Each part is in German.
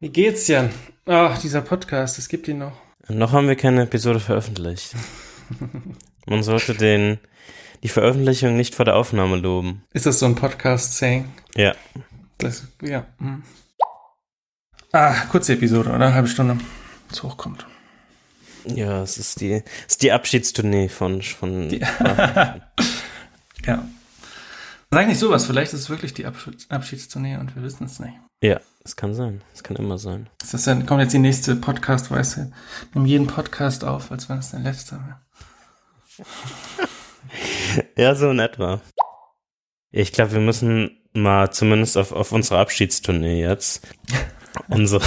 Wie geht's, Jan? Ach, dieser Podcast, es gibt ihn noch. Noch haben wir keine Episode veröffentlicht. Man sollte den, die Veröffentlichung nicht vor der Aufnahme loben. Ist das so ein Podcast-Saying? Ja. Das, ja. Hm. Ah, kurze Episode, oder? Halbe Stunde, es hochkommt. Ja, es ist die, es ist die Abschiedstournee von, von. Die, ja. Sag nicht sowas, vielleicht ist es wirklich die Abschiedstournee und wir wissen es nicht. Ja, es kann sein. Es kann immer sein. Ist das dann, kommt jetzt die nächste Podcast-Weise. Nimm jeden Podcast auf, als wenn es der letzte wäre. ja, so in etwa. Ich glaube, wir müssen mal zumindest auf, auf unsere Abschiedstournee jetzt unsere.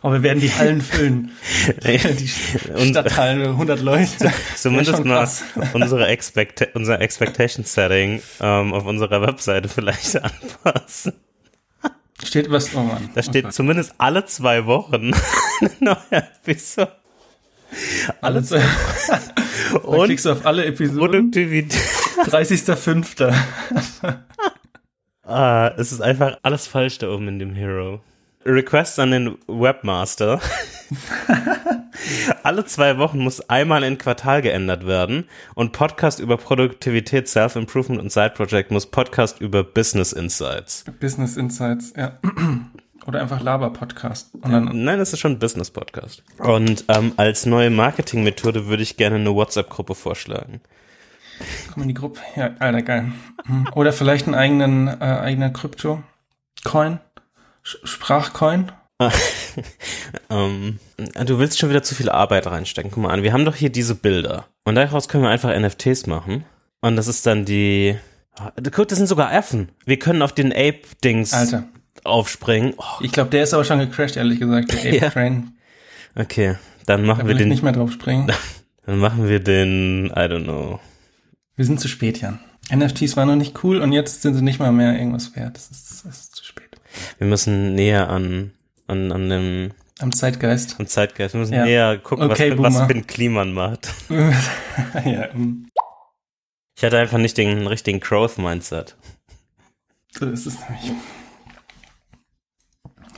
Aber wir werden die Hallen füllen. die Stadthallen, 100 Leute. Zumindest mal unsere Expect unser Expectation Setting ähm, auf unserer Webseite vielleicht anpassen. Steht was, oh Mann. Da steht okay. zumindest alle zwei Wochen eine neue Episode. Alle zwei Und klickst du auf alle Episoden. Produktivität. 30.05. ah, es ist einfach alles falsch da oben in dem Hero. Request an den Webmaster. Alle zwei Wochen muss einmal in Quartal geändert werden und Podcast über Produktivität, Self-Improvement und Side-Project muss Podcast über Business Insights. Business Insights, ja. Oder einfach Laber-Podcast. Nein, das ist schon ein Business-Podcast. Und ähm, als neue Marketing-Methode würde ich gerne eine WhatsApp-Gruppe vorschlagen. Komm in die Gruppe. Ja, alter, geil. Oder vielleicht einen eigenen, äh, eigenen Krypto-Coin. Sprachcoin? ähm, du willst schon wieder zu viel Arbeit reinstecken. Guck mal an, wir haben doch hier diese Bilder. Und daraus können wir einfach NFTs machen. Und das ist dann die. Guck, das sind sogar Affen. Wir können auf den Ape-Dings aufspringen. Oh. Ich glaube, der ist aber schon gecrashed, ehrlich gesagt, der Ape-Train. Ja. Okay, dann machen da wir den. nicht mehr drauf springen. Dann machen wir den, I don't know. Wir sind zu spät, Jan. NFTs waren noch nicht cool und jetzt sind sie nicht mal mehr irgendwas wert. Das ist, das ist. Wir müssen näher an, an, an dem am Zeitgeist. Am Zeitgeist. Wir müssen ja. näher gucken, okay, was, was Finn Kliman macht. ja. Ich hatte einfach nicht den richtigen Growth-Mindset. So ist es nämlich.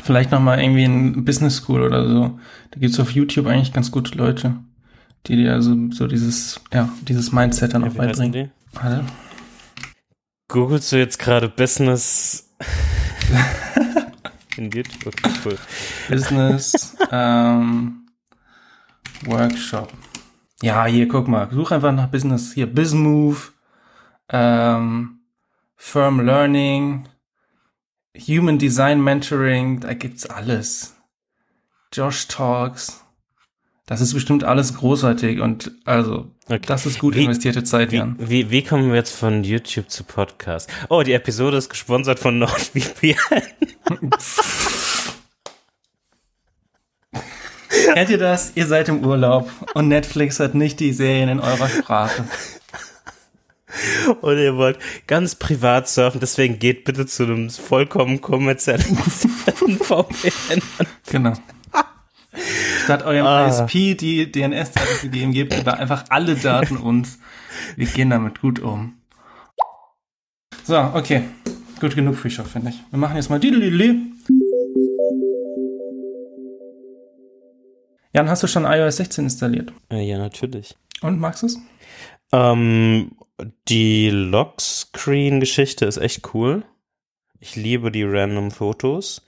Vielleicht nochmal irgendwie in Business School oder so. Da gibt's auf YouTube eigentlich ganz gute Leute, die dir also so dieses, ja, dieses Mindset dann ja, auch beibringen. Warte. Googlest du jetzt gerade Business In YouTube? Okay, cool. Business ähm, Workshop. Ja, hier, guck mal. Such einfach nach Business. Hier, BizMove, ähm, Firm Learning, Human Design Mentoring, da gibt's alles. Josh Talks. Das ist bestimmt alles großartig und also okay. das ist gut wie, investierte Zeit, Jan. Wie, wie, wie kommen wir jetzt von YouTube zu Podcast? Oh, die Episode ist gesponsert von NordVPN. Kennt ihr das? Ihr seid im Urlaub und Netflix hat nicht die Serien in eurer Sprache. Und ihr wollt ganz privat surfen, deswegen geht bitte zu einem vollkommen kommerziellen VPN. Genau statt eurem ah. ISP die DNS-Daten zu geben, gebt ihr einfach alle Daten uns. Wir gehen damit gut um. So, okay. Gut genug Free Shop, finde ich. Wir machen jetzt mal Didelili. Jan, hast du schon iOS 16 installiert? Äh, ja, natürlich. Und magst du es? Ähm, die Lockscreen-Geschichte ist echt cool. Ich liebe die random Fotos.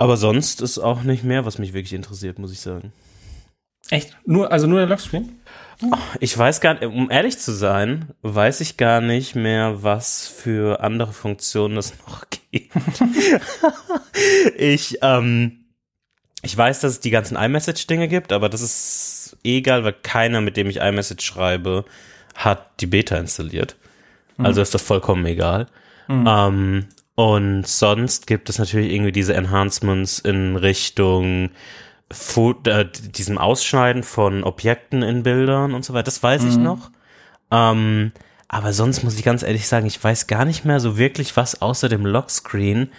Aber sonst ist auch nicht mehr, was mich wirklich interessiert, muss ich sagen. Echt? Nur, also nur der Lockscreen? Ich weiß gar nicht, um ehrlich zu sein, weiß ich gar nicht mehr, was für andere Funktionen es noch gibt. ich, ähm, ich weiß, dass es die ganzen iMessage-Dinge gibt, aber das ist egal, weil keiner, mit dem ich iMessage schreibe, hat die Beta installiert. Mhm. Also ist das vollkommen egal. Mhm. Ähm, und sonst gibt es natürlich irgendwie diese Enhancements in Richtung Food, äh, diesem Ausschneiden von Objekten in Bildern und so weiter. Das weiß mhm. ich noch. Ähm, aber sonst muss ich ganz ehrlich sagen, ich weiß gar nicht mehr so wirklich, was außer dem Lockscreen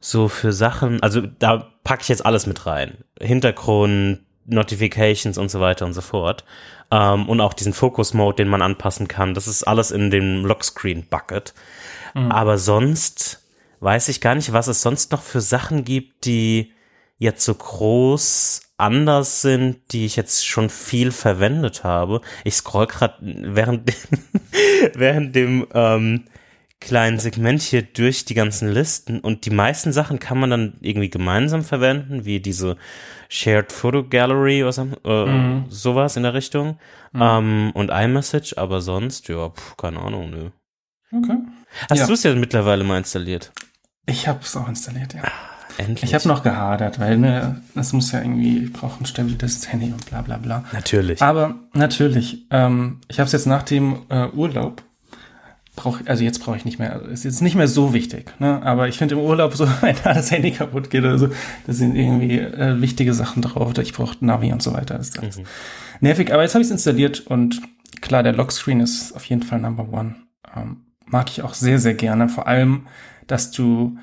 so für Sachen, also da packe ich jetzt alles mit rein. Hintergrund, Notifications und so weiter und so fort. Ähm, und auch diesen Focus-Mode, den man anpassen kann. Das ist alles in dem Lockscreen-Bucket. Mhm. Aber sonst weiß ich gar nicht, was es sonst noch für Sachen gibt, die jetzt so groß anders sind, die ich jetzt schon viel verwendet habe. Ich scroll gerade während dem, während dem ähm, kleinen Segment hier durch die ganzen Listen und die meisten Sachen kann man dann irgendwie gemeinsam verwenden, wie diese Shared Photo Gallery oder so, äh, mhm. sowas in der Richtung mhm. ähm, und iMessage, aber sonst, ja, pf, keine Ahnung, nö. Okay. Hast ja. du es ja mittlerweile mal installiert? Ich habe es auch installiert, ja. Endlich. Ich habe noch gehadert, weil ne, das muss ja irgendwie, ich brauche ein stabiles Handy und bla bla bla. Natürlich. Aber natürlich, ähm, ich habe es jetzt nach dem äh, Urlaub, brauch, also jetzt brauche ich nicht mehr, also ist jetzt nicht mehr so wichtig, ne? aber ich finde im Urlaub so, wenn da das Handy kaputt geht oder so, da sind irgendwie äh, wichtige Sachen drauf, ich brauche Navi und so weiter. Das ist mhm. nervig, aber jetzt habe ich es installiert und klar, der Lockscreen ist auf jeden Fall Number One. Ähm, mag ich auch sehr, sehr gerne, vor allem, dass du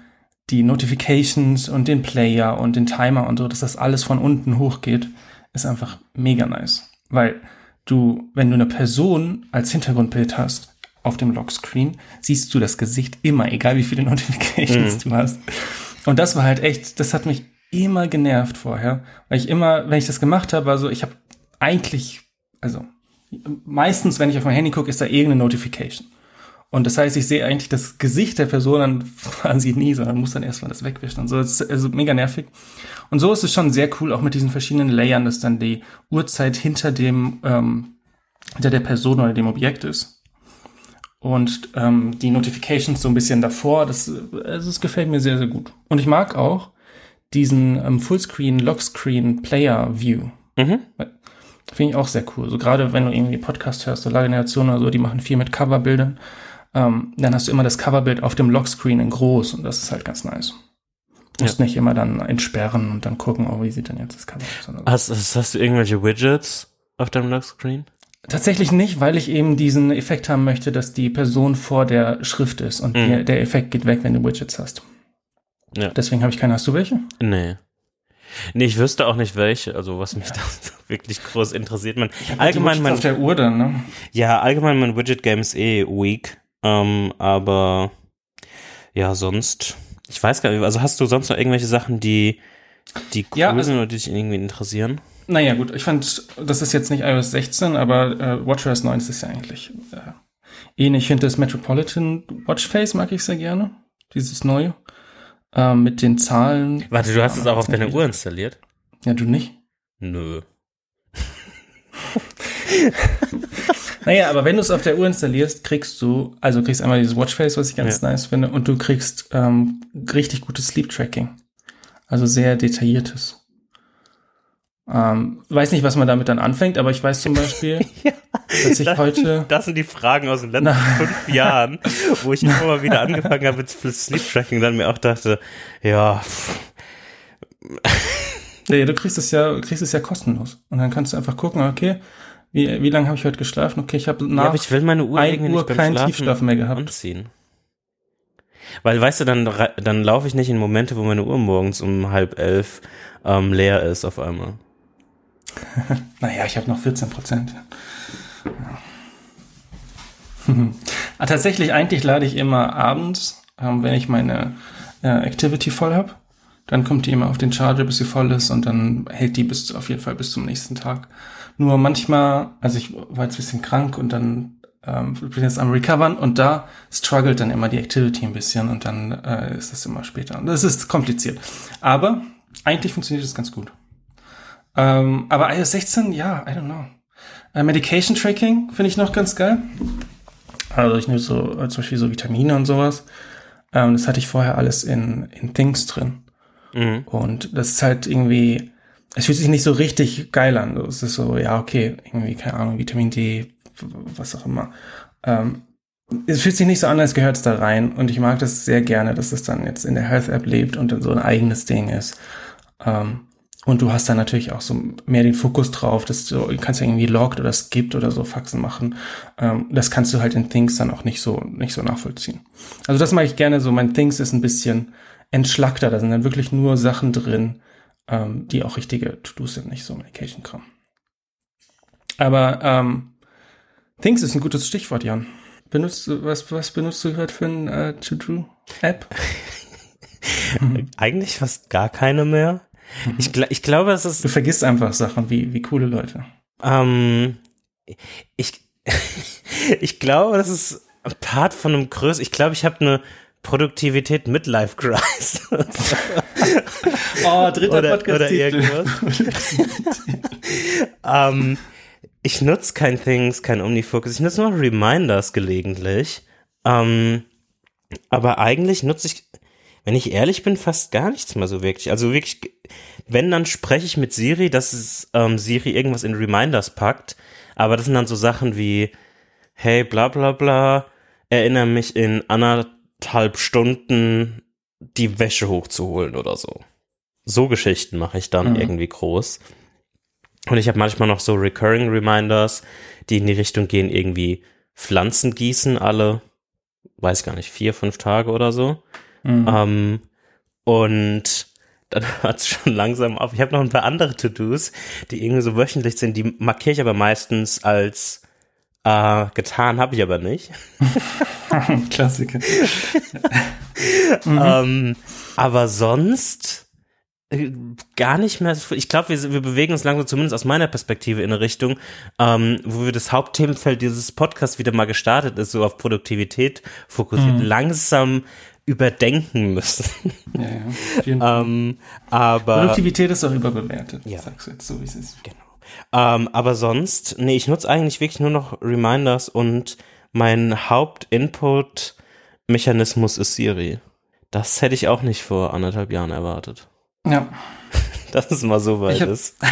die Notifications und den Player und den Timer und so, dass das alles von unten hochgeht, ist einfach mega nice. Weil du, wenn du eine Person als Hintergrundbild hast auf dem Lockscreen, siehst du das Gesicht immer, egal wie viele Notifications mhm. du hast. Und das war halt echt, das hat mich immer genervt vorher, weil ich immer, wenn ich das gemacht habe, also ich habe eigentlich, also meistens, wenn ich auf mein Handy gucke, ist da irgendeine Notification. Und das heißt, ich sehe eigentlich das Gesicht der Person dann quasi nie, sondern muss dann erstmal das wegwischen und so. Das ist also mega nervig. Und so ist es schon sehr cool, auch mit diesen verschiedenen Layern, dass dann die Uhrzeit hinter dem, ähm, hinter der Person oder dem Objekt ist. Und ähm, die Notifications so ein bisschen davor, das, also das gefällt mir sehr, sehr gut. Und ich mag auch diesen ähm, Fullscreen, Lockscreen Player View. Mhm. Finde ich auch sehr cool. So gerade wenn du irgendwie Podcast hörst, so Lageneration oder so, die machen viel mit Coverbildern ähm, dann hast du immer das Coverbild auf dem Lockscreen in groß und das ist halt ganz nice. Du musst ja. nicht immer dann entsperren und dann gucken, oh, wie sieht denn jetzt das Cover aus? Hast, hast, hast du irgendwelche Widgets auf deinem Lockscreen? Tatsächlich nicht, weil ich eben diesen Effekt haben möchte, dass die Person vor der Schrift ist und mhm. der, der Effekt geht weg, wenn du Widgets hast. Ja. Deswegen habe ich keine. Hast du welche? Nee. Nee, ich wüsste auch nicht welche, also was mich ja. da wirklich groß interessiert. Man, allgemein mein, auf der Uhr dann, ne? Ja, allgemein mein Widget Game ist eh weak. Ähm, aber ja, sonst, ich weiß gar nicht, also hast du sonst noch irgendwelche Sachen, die, die cool ja, also, sind oder die dich irgendwie interessieren? Naja, gut, ich fand, das ist jetzt nicht iOS 16, aber äh, WatchOS 9 ist ja eigentlich äh, ähnlich. Ich finde das Metropolitan Watchface mag ich sehr gerne. Dieses neue. Äh, mit den Zahlen. Warte, du hast es auch auf deiner Uhr installiert? Ja, du nicht? Nö. Naja, aber wenn du es auf der Uhr installierst, kriegst du, also kriegst einmal dieses Watchface, was ich ganz ja. nice finde, und du kriegst ähm, richtig gutes Sleep Tracking. Also sehr detailliertes. Ähm, weiß nicht, was man damit dann anfängt, aber ich weiß zum Beispiel, ja, dass ich das, heute. Das sind die Fragen aus den letzten fünf Jahren, wo ich immer mal wieder angefangen habe mit Sleep Tracking, dann mir auch dachte, ja. Ja, du kriegst es ja, kriegst es ja kostenlos. Und dann kannst du einfach gucken, okay, wie, wie lange habe ich heute geschlafen? Okay, ich habe nach ja, ich will meine Uhr 1 Uhr keinen Tiefschlaf mehr gehabt. Anziehen. Weil, weißt du, dann, dann laufe ich nicht in Momente, wo meine Uhr morgens um halb elf ähm, leer ist auf einmal. naja, ich habe noch 14 Prozent. Ah, tatsächlich, eigentlich lade ich immer abends, ähm, wenn ich meine äh, Activity voll habe. Dann kommt die immer auf den Charger, bis sie voll ist und dann hält die bis auf jeden Fall bis zum nächsten Tag. Nur manchmal, also ich war jetzt ein bisschen krank und dann ähm, bin jetzt am Recovern und da struggelt dann immer die Activity ein bisschen und dann äh, ist das immer später. Und das ist kompliziert. Aber eigentlich funktioniert das ganz gut. Ähm, aber iOS 16, ja, I don't know. Äh, Medication Tracking finde ich noch ganz geil. Also ich nehme so äh, zum Beispiel so Vitamine und sowas. Ähm, das hatte ich vorher alles in, in Things drin. Mhm. Und das ist halt irgendwie, es fühlt sich nicht so richtig geil an. Es ist so, ja, okay, irgendwie, keine Ahnung, Vitamin D, was auch immer. Ähm, es fühlt sich nicht so an, als gehört es da rein. Und ich mag das sehr gerne, dass es dann jetzt in der Health App lebt und dann so ein eigenes Ding ist. Ähm, und du hast dann natürlich auch so mehr den Fokus drauf, dass du, kannst ja irgendwie logged oder skippt oder so Faxen machen. Ähm, das kannst du halt in Things dann auch nicht so, nicht so nachvollziehen. Also das mag ich gerne so. Mein Things ist ein bisschen entschlackter. Da sind dann wirklich nur Sachen drin, ähm, die auch richtige To-Dos sind, nicht so Medication-Kram. Aber ähm, Things ist ein gutes Stichwort, Jan. Benutzt, was, was benutzt du gerade für ein äh, To-Do-App? Eigentlich fast gar keine mehr. Ich, gl ich glaube, es ist. Du vergisst einfach Sachen wie, wie coole Leute. Ähm, ich, ich glaube, das ist ein Part von einem größeren. Ich glaube, ich habe eine Produktivität Midlife Crisis. oh, dritter oder, Podcast. oder irgendwas. ähm, ich nutze kein Things, kein Omnifocus. Ich nutze nur Reminders gelegentlich. Ähm, aber eigentlich nutze ich, wenn ich ehrlich bin, fast gar nichts mehr so wirklich. Also wirklich, wenn, dann spreche ich mit Siri, dass es, ähm, Siri irgendwas in Reminders packt. Aber das sind dann so Sachen wie, hey, bla bla bla, erinnere mich in anderthalb Stunden die Wäsche hochzuholen oder so. So Geschichten mache ich dann Mhm. irgendwie groß. Und ich habe manchmal noch so Recurring Reminders, die in die Richtung gehen, irgendwie Pflanzen gießen alle, weiß gar nicht, vier, fünf Tage oder so. Mhm. Ähm, und dann hört es schon langsam auf. Ich habe noch ein paar andere To-Dos, die irgendwie so wöchentlich sind, die markiere ich aber meistens als äh, getan, habe ich aber nicht. Klassiker. Ähm, aber sonst äh, gar nicht mehr. Ich glaube, wir, wir bewegen uns langsam, zumindest aus meiner Perspektive, in eine Richtung, ähm, wo wir das Hauptthemenfeld dieses Podcasts wieder mal gestartet ist, so auf Produktivität fokussiert, langsam überdenken müssen. Ja, ja. ähm, aber Produktivität ist auch überbewertet, Ja. sagst du jetzt so, wie es ist. Genau. Ähm, aber sonst, nee, ich nutze eigentlich wirklich nur noch Reminders und mein Hauptinput-Mechanismus ist Siri. Das hätte ich auch nicht vor anderthalb Jahren erwartet. Ja. Dass es mal so weit Ich hab- ist.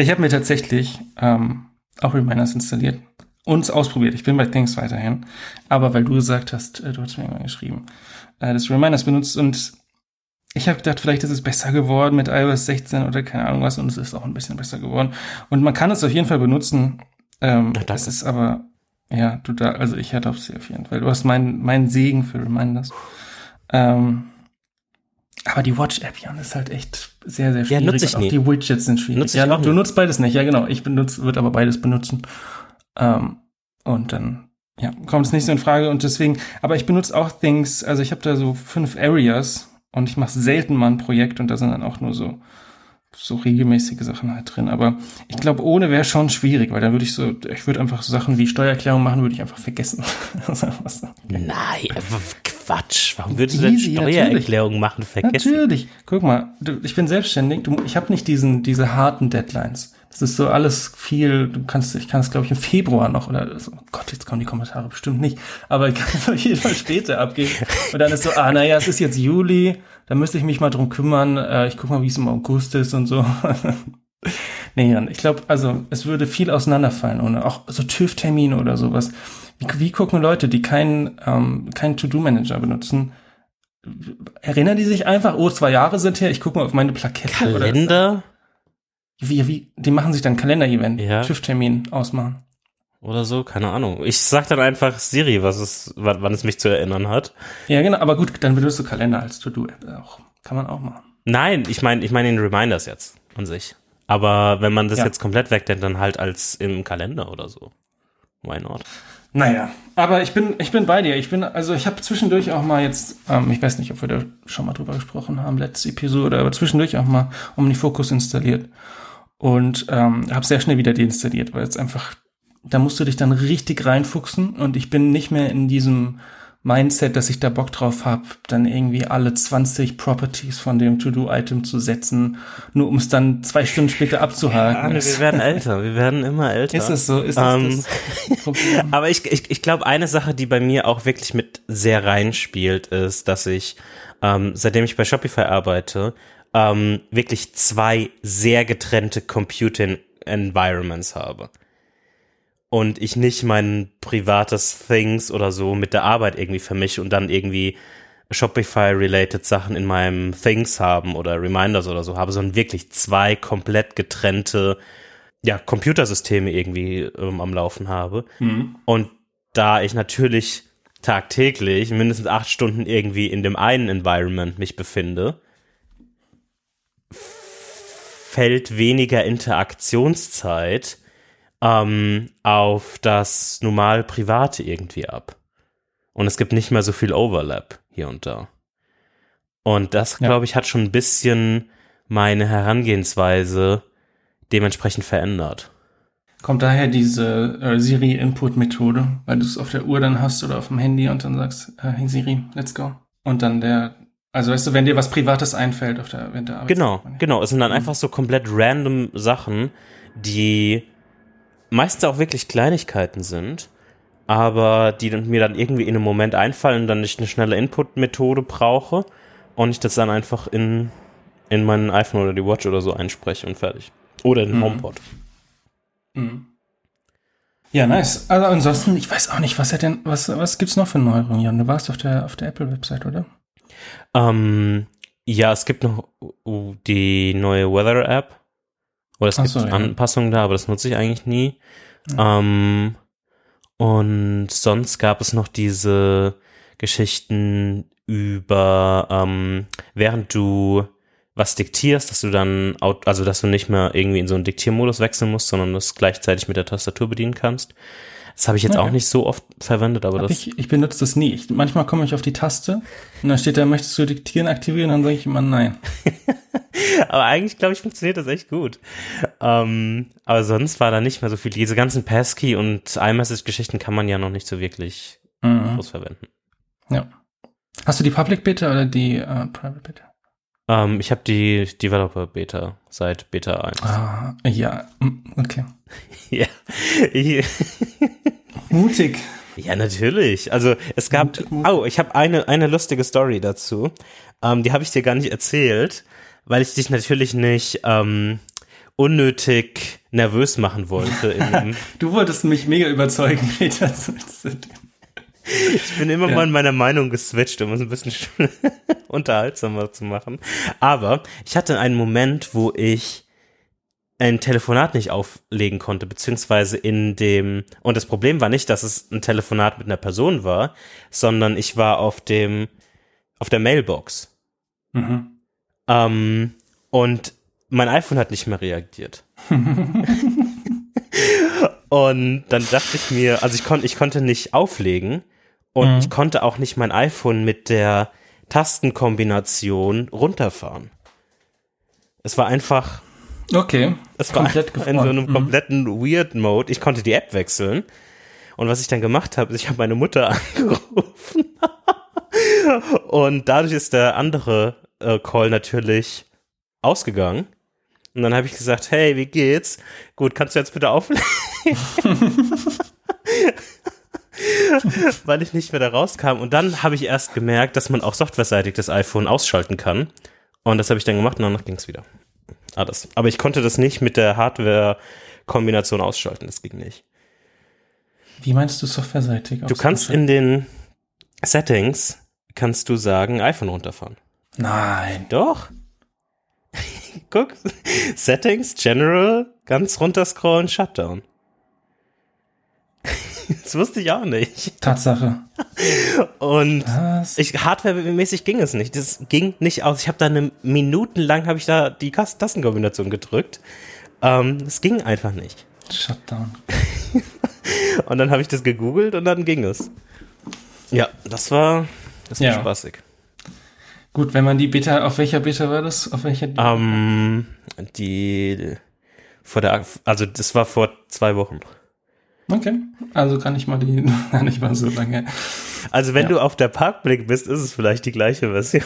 Ich habe mir tatsächlich ähm, auch Reminders installiert und es ausprobiert. Ich bin bei Things weiterhin. Aber weil du gesagt hast, äh, du hast mir irgendwann geschrieben, äh, das Reminders benutzt und ich habe gedacht, vielleicht ist es besser geworden mit iOS 16 oder keine Ahnung was und es ist auch ein bisschen besser geworden. Und man kann es auf jeden Fall benutzen. Ähm, danke. es ist aber, ja, du da, also ich hatte auf sie auf jeden Fall. Du hast meinen meinen Segen für Reminders. Ähm, aber die Watch-App, Jan, ist halt echt sehr, sehr schwierig. nutze ich auch nie. die Widgets sind schwierig. Nutze ich ja, auch du nie. nutzt beides nicht, ja genau. Ich benutze, würde aber beides benutzen. Ähm, und dann, ja, kommt es nicht so in Frage. Und deswegen, aber ich benutze auch Things, also ich habe da so fünf Areas und ich mache selten mal ein Projekt und da sind dann auch nur so, so regelmäßige Sachen halt drin. Aber ich glaube, ohne wäre schon schwierig, weil dann würde ich so, ich würde einfach so Sachen wie Steuererklärung machen, würde ich einfach vergessen. Nein, äh, Quatsch. Warum würdest du denn natürlich. Steuererklärung machen? Vergessen. Natürlich. Guck mal, ich bin selbstständig. Du, ich habe nicht diesen diese harten Deadlines. Das ist so alles viel. Du kannst, ich kann es glaube ich im Februar noch oder so. Oh Gott, jetzt kommen die Kommentare bestimmt nicht. Aber ich kann es auf jeden Fall später abgeben. Und dann ist so, ah, naja, es ist jetzt Juli. Da müsste ich mich mal drum kümmern. Äh, ich guck mal, wie es im August ist und so. nee, ich glaube, also es würde viel auseinanderfallen ohne auch so TÜV-Termine oder sowas. Wie, wie gucken Leute, die keinen ähm, keinen To-Do-Manager benutzen? Erinnern die sich einfach, oh, zwei Jahre sind her, ich gucke mal auf meine Plakette. Oder Kalender wie, wie, die machen sich dann Kalender-Event, Ja. TÜV-Termin ausmachen. oder so? Keine Ahnung. Ich sag dann einfach Siri, was es, wann, wann es mich zu erinnern hat. Ja, genau, aber gut, dann benutzt du Kalender als To-Do-App auch. Kann man auch machen. Nein, ich meine, ich meine den Reminders jetzt an sich. Aber wenn man das Ja. jetzt komplett wegdenkt, dann halt als im Kalender oder so. Why not? Naja, aber ich bin, ich bin bei dir. Ich bin, also ich habe zwischendurch auch mal jetzt, ähm, ich weiß nicht, ob wir da schon mal drüber gesprochen haben, letzte Episode, aber zwischendurch auch mal OmniFocus installiert. Und ähm, habe sehr schnell wieder deinstalliert, weil es einfach, da musst du dich dann richtig reinfuchsen und ich bin nicht mehr in diesem Mindset, dass ich da Bock drauf habe, dann irgendwie alle 20 Properties von dem To-Do-Item zu setzen, nur um es dann zwei Stunden später abzuhaken. Arne, wir werden älter. Wir werden immer älter. ist es so? Ist das Ähm, das Problem? Aber ich, ich, ich glaube, eine Sache, die bei mir auch wirklich mit sehr reinspielt, ist, dass ich, ähm, seitdem ich bei Shopify arbeite, ähm, wirklich zwei sehr getrennte Computing Environments habe. Und ich nicht mein privates Things oder so mit der Arbeit irgendwie vermische und dann irgendwie Shopify-related Sachen in meinem Things haben oder Reminders oder so habe, sondern wirklich zwei komplett getrennte ja, Computersysteme irgendwie ähm, am Laufen habe. Und da ich natürlich tagtäglich mindestens acht Stunden irgendwie in dem einen Environment mich befinde, fällt weniger Interaktionszeit ähm, auf das normal Private irgendwie ab. Und es gibt nicht mehr so viel Overlap hier und da. Und das, Ja. glaube ich, hat schon ein bisschen meine Herangehensweise dementsprechend verändert. Kommt daher diese äh, Siri-Input-Methode, weil du es auf der Uhr dann hast oder auf dem Handy und dann sagst, äh, hey Siri, let's go. Und dann der, also weißt du, wenn dir was Privates einfällt auf der, während der Arbeit. Genau, genau. Es sind dann einfach so komplett random Sachen, die meistens auch wirklich Kleinigkeiten sind, aber die mir dann irgendwie in einem Moment einfallen dann ich eine schnelle Input-Methode brauche und ich das dann einfach in, in mein iPhone oder die Watch oder so einspreche und fertig. Oder in den Mhm. HomePod. Mhm. Ja, nice. Also ansonsten, ich weiß auch nicht, was hat denn, was, was gibt's noch für Neuerungen, Jan? Du warst auf der, auf der Apple-Website, oder? Ähm, ja, es gibt noch die neue Weather-App. Oder es Ach gibt so, ja. Anpassungen da, aber das nutze ich eigentlich nie. Ähm, und sonst gab es noch diese Geschichten über, ähm, während du was diktierst, dass du dann, also dass du nicht mehr irgendwie in so einen Diktiermodus wechseln musst, sondern das gleichzeitig mit der Tastatur bedienen kannst. Das habe ich jetzt Okay. auch nicht so oft verwendet, aber Hab das. ich, ich benutze das nie. Ich, manchmal komme ich auf die Taste und dann steht da, möchtest du diktieren aktivieren? Dann sage ich immer nein. Aber eigentlich, glaube ich, funktioniert das echt gut. Ähm, aber sonst war da nicht mehr so viel. Diese ganzen Passkey und iMessage-Geschichten kann man ja noch nicht so wirklich Mhm. groß verwenden. Ja. Hast du die Public Beta oder die äh, Private Beta? Ähm, ich habe die Developer Beta seit Beta 1. Ah, ja. Mm, Okay. ja. Mutig. ja, natürlich. Also es gab. Oh, ich habe eine, eine lustige Story dazu. Ähm, die habe ich dir gar nicht erzählt, weil ich dich natürlich nicht ähm, unnötig nervös machen wollte. Du wolltest mich mega überzeugen, Peter. Ich bin immer Ja. mal in meiner Meinung geswitcht, um es ein bisschen unterhaltsamer zu machen. Aber ich hatte einen Moment, wo ich ein Telefonat nicht auflegen konnte, beziehungsweise in dem, und das Problem war nicht, dass es ein Telefonat mit einer Person war, sondern ich war auf dem, auf der Mailbox. Mhm. Ähm, und mein iPhone hat nicht mehr reagiert. und dann dachte ich mir, also ich konnte, ich konnte nicht auflegen und Mhm. ich konnte auch nicht mein iPhone mit der Tastenkombination runterfahren. Es war einfach, Okay. es war Komplett in so einem Mhm. kompletten Weird Mode. Ich konnte die App wechseln. Und was ich dann gemacht habe, ist, ich habe meine Mutter angerufen. und dadurch ist der andere äh, Call natürlich ausgegangen. Und dann habe ich gesagt, hey, wie geht's? Gut, kannst du jetzt bitte auflegen? Weil ich nicht mehr da rauskam. Und dann habe ich erst gemerkt, dass man auch softwareseitig das iPhone ausschalten kann. Und das habe ich dann gemacht und danach ging es wieder. Alles. Aber ich konnte das nicht mit der Hardware-Kombination ausschalten. Das ging nicht. Wie meinst du softwareseitig? Du kannst in den Settings kannst du sagen, iPhone runterfahren. Nein. Doch. Guck. Settings, General, ganz runterscrollen, Shutdown. das wusste ich auch nicht. Tatsache. Und Was? ich, hardwaremäßig ging es nicht. Das ging nicht aus. Ich habe da eine Minuten lang habe ich da die Tastenkombination gedrückt. Ähm, es ging einfach nicht. Shutdown. Und dann habe ich das gegoogelt und dann ging es. Ja, das war das war Ja. spaßig. Gut, wenn man die Beta, auf welcher Beta war das? Auf welcher? Ähm, die vor der, also das war vor zwei Wochen. Okay. Also kann ich mal die, gar nicht mal so lange. Also wenn Ja. du auf der Parkblick bist, ist es vielleicht die gleiche Version.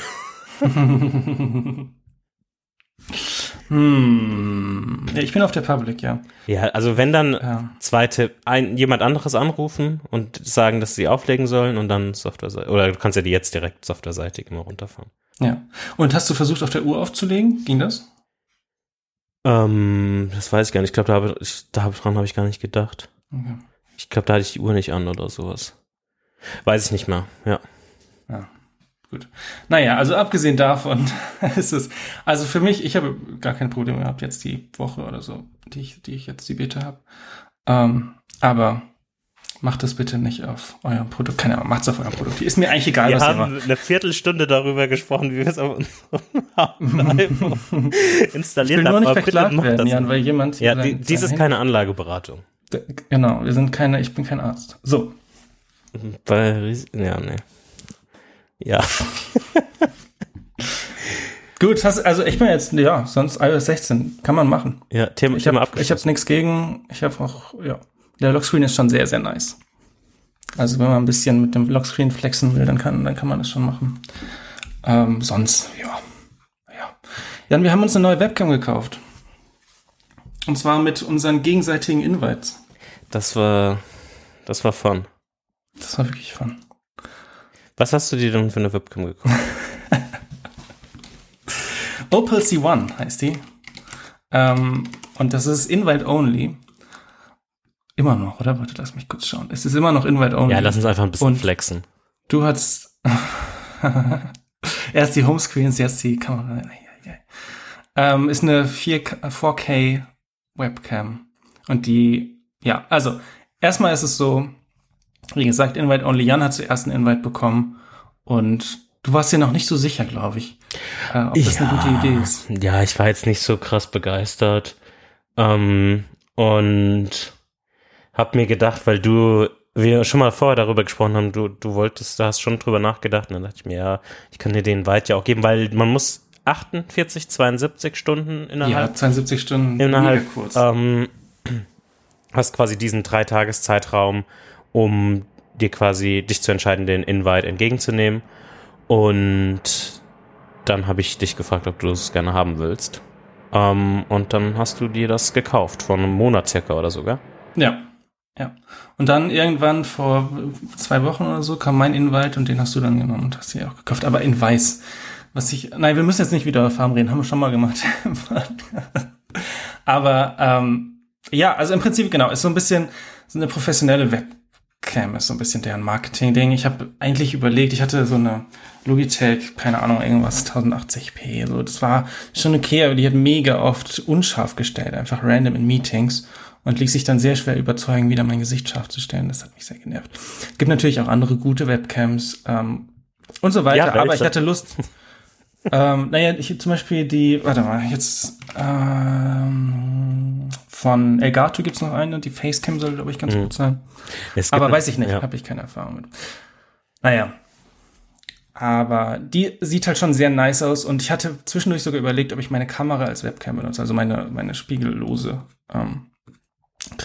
Hm. Ich bin auf der Public, ja. Ja, also wenn dann Ja. zweite, ein, jemand anderes anrufen und sagen, dass sie auflegen sollen und dann Software, oder du kannst ja die jetzt direkt softwareseitig immer runterfahren. Ja. Und hast du versucht, auf der Uhr aufzulegen? Ging das? Ähm, das weiß ich gar nicht. Ich glaube, da habe ich, da hab, dran habe ich gar nicht gedacht. Okay. Ich glaube, da hatte ich die Uhr nicht an oder sowas. Weiß ich nicht mehr, ja. Ja. Gut. Naja, also abgesehen davon ist es, also für mich, ich habe gar kein Problem gehabt, jetzt die Woche oder so, die ich, die ich jetzt die Beta habe. Ähm, aber macht das bitte nicht auf eurem Produkt. Keine Ahnung, macht's auf eurem Produkt. Ist mir eigentlich egal, Wir was ihr haben macht. eine Viertelstunde darüber gesprochen, wie wir es auf unserem iPhone Ich installiert will nur haben. nicht verklagt macht werden, das Jan, weil jemand. Ja, sein- die, dies ist keine Anlageberatung. Genau, wir sind keine, ich bin kein Arzt. So, Bei Ries ja, nee. Ja, Gut, hast, also ich bin jetzt, ja, sonst iOS 16 kann man machen. Ja, Thema, Ich Thema habe ich hab nichts gegen. Ich habe auch, ja, der Lockscreen ist schon sehr, sehr nice. Also wenn man ein bisschen mit dem Lockscreen flexen will, dann kann, dann kann man das schon machen. Ähm, sonst, ja, ja. Jan, wir haben uns eine neue Webcam gekauft. Und zwar mit unseren gegenseitigen Invites. Das war, das war fun. Das war wirklich fun. Was hast du dir denn für eine Webcam gekauft? Opal C1 heißt die. Ähm, und das ist Invite Only. Immer noch, oder? Warte, lass mich kurz schauen. Es ist immer noch Invite Only. Ja, lass uns einfach ein bisschen Und- flexen. Du hast erst die Homescreens, jetzt die Kamera. Ähm, ist eine 4K, 4K Webcam. Und die, ja, also erstmal ist es so, wie gesagt, Invite Only. Jan hat zuerst einen Invite bekommen und du warst dir noch nicht so sicher, glaube ich, äh, ob das eine gute Idee ist. Ja, ich war jetzt nicht so krass begeistert. Ähm, und hab mir gedacht, weil du, wir schon mal vorher darüber gesprochen haben, du, du wolltest, du hast schon drüber nachgedacht. Und dann dachte ich mir, ja, ich kann dir den Weit ja auch geben, weil man muss 48, 72 Stunden Ja, innerhalb 72 Stunden, innerhalb kurz. ähm, hast quasi diesen Dreitageszeitraum, um dir quasi dich zu entscheiden, den Invite entgegenzunehmen. Und dann habe ich dich gefragt, ob du es gerne haben willst. Ähm, und dann hast du dir das gekauft, vor einem Monat circa oder sogar. Ja. Ja. Und dann irgendwann vor zwei Wochen oder so kam mein Invite und den hast du dann genommen und hast dir auch gekauft, aber in weiß. Was ich, nein, wir müssen jetzt nicht wieder über Farben reden, haben wir schon mal gemacht. aber ähm, ja, also im Prinzip genau, ist so ein bisschen so eine professionelle Webcam, ist so ein bisschen deren Marketing-Ding. Ich habe eigentlich überlegt, ich hatte so eine Logitech, keine Ahnung, irgendwas 1080p, so das war schon okay, aber die hat mega oft unscharf gestellt, einfach random in Meetings und ließ sich dann sehr schwer überzeugen, wieder mein Gesicht scharf zu stellen. Das hat mich sehr genervt. Gibt natürlich auch andere gute Webcams ähm, und so weiter, Ja, aber ich hatte Lust. ähm, naja, ich zum Beispiel die, warte mal, jetzt ähm, von Elgato gibt's noch eine, die Facecam soll, glaube ich, ganz gut sein. Es gibt Aber weiß ich nicht, Ja. habe ich keine Erfahrung mit. Naja. Aber die sieht halt schon sehr nice aus und ich hatte zwischendurch sogar überlegt, ob ich meine Kamera als Webcam benutze, also meine, meine spiegellose, ähm,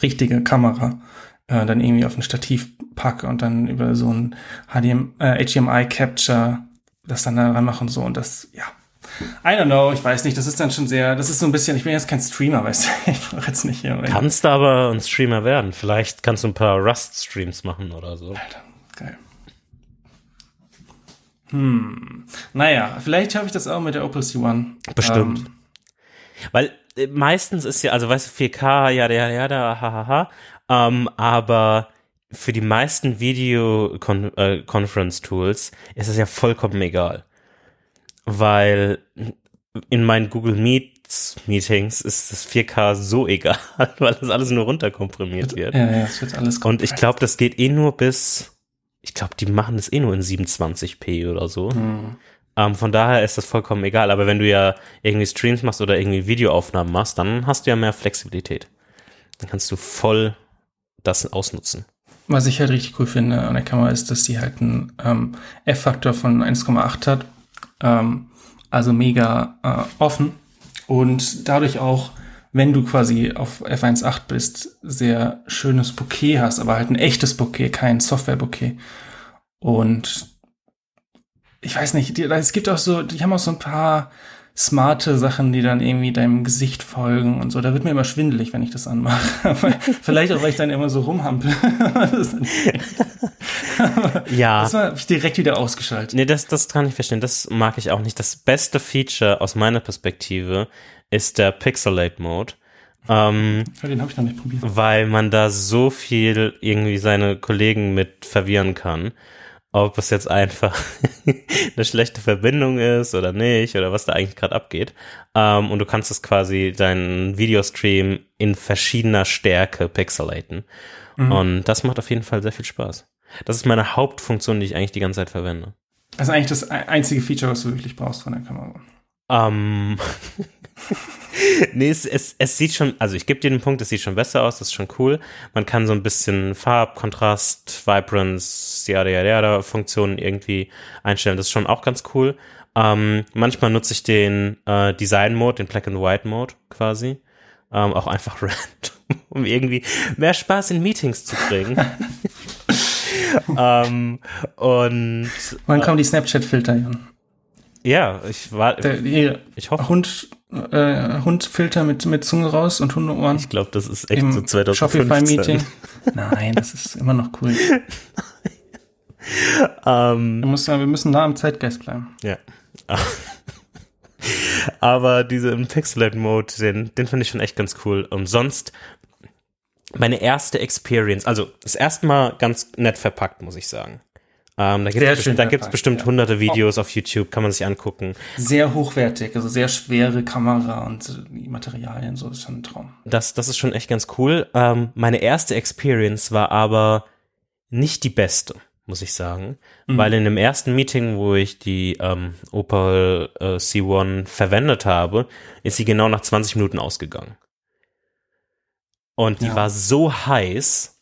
richtige Kamera äh, dann irgendwie auf ein Stativ packe und dann über so ein HDM, äh, HDMI Capture das dann da ranmache und so und das, ja. I don't know, ich weiß nicht, das ist dann schon sehr, das ist so ein bisschen, ich bin jetzt kein Streamer, weißt du, ich brauche jetzt nicht hier. Kannst du aber ein Streamer werden. Vielleicht kannst du ein paar Rust-Streams machen oder so. Alter, geil. Hm. Naja, vielleicht habe ich das auch mit der Opel C1. Bestimmt. Ähm, Weil äh, meistens ist ja, also weißt du, 4K, ja, ja, ja, da, hahaha, ähm, aber für die meisten Video-Conference-Tools ist es ja vollkommen egal. Weil in meinen Google Meets Meetings ist das 4K so egal, weil das alles nur runterkomprimiert wird. ja, ja, es wird alles Und ich glaube, das geht eh nur bis, ich glaube, die machen das eh nur in 27p oder so. Hm. Ähm, von daher ist das vollkommen egal. Aber wenn du ja irgendwie Streams machst oder irgendwie Videoaufnahmen machst, dann hast du ja mehr Flexibilität. Dann kannst du voll das ausnutzen. Was ich halt richtig cool finde an der Kamera ist, dass sie halt einen ähm, F-Faktor von 1,8 hat. Ähm, also mega äh, offen. Und dadurch auch, wenn du quasi auf F1.8 bist, sehr schönes Bokeh hast, aber halt ein echtes Bokeh, kein Software-Bokeh. Und ich weiß nicht, die, es gibt auch so, die haben auch so ein paar smarte Sachen, die dann irgendwie deinem Gesicht folgen und so. Da wird mir immer schwindelig, wenn ich das anmache. Vielleicht auch, weil ich dann immer so rumhampel. Ja. das habe ich direkt wieder ausgeschaltet. Nee, das, das kann ich verstehen. Das mag ich auch nicht. Das beste Feature aus meiner Perspektive ist der Pixelate Mode. Ähm, Den habe ich noch nicht probiert. weil man da so viel irgendwie seine Kollegen mit verwirren kann. Ob es jetzt einfach eine schlechte Verbindung ist oder nicht oder was da eigentlich gerade abgeht. Ähm, und du kannst es quasi deinen Videostream in verschiedener Stärke pixelaten. Und das macht auf jeden Fall sehr viel Spaß. Das ist meine Hauptfunktion, die ich eigentlich die ganze Zeit verwende. Das ist eigentlich das ein- einzige Feature, was du wirklich brauchst von der Kamera. Ähm, nee, es, es, es sieht schon, also ich gebe dir den Punkt, es sieht schon besser aus, das ist schon cool. Man kann so ein bisschen Farb, Kontrast, Vibrance, yada yada yada Funktionen irgendwie einstellen, das ist schon auch ganz cool. Ähm, manchmal nutze ich den äh, Design Mode, den Black and White Mode quasi. Ähm, auch einfach random, um irgendwie mehr Spaß in Meetings zu bringen. ähm, und Wann kommen die Snapchat-Filter, Jan? Ja, ich war, Der, die ich hoffe, Hund, äh, Hundfilter mit, mit Zunge raus und Hundeohren ich glaube, das ist echt so 2015. Shopify-Meeting. Nein, das ist immer noch cool. Ähm, Wir müssen, wir müssen nah am Zeitgeist bleiben. Ja. Aber diese im Pixelate-Mode, den, den finde ich schon echt ganz cool. Und sonst meine erste Experience, also das erste Mal ganz nett verpackt, muss ich sagen. Ähm, da gibt es gibt's bestimmt ja. hunderte Videos auf YouTube, kann man sich angucken. Sehr hochwertig, also sehr schwere Kamera und die Materialien, so das ist schon ein Traum. Das, das ist schon echt ganz cool. Ähm, meine erste Experience war aber nicht die beste, muss ich sagen. Mhm. Weil in dem ersten Meeting, wo ich die ähm, Opel äh, C1 verwendet habe, ist sie genau nach 20 Minuten ausgegangen. Und die Ja. war so heiß,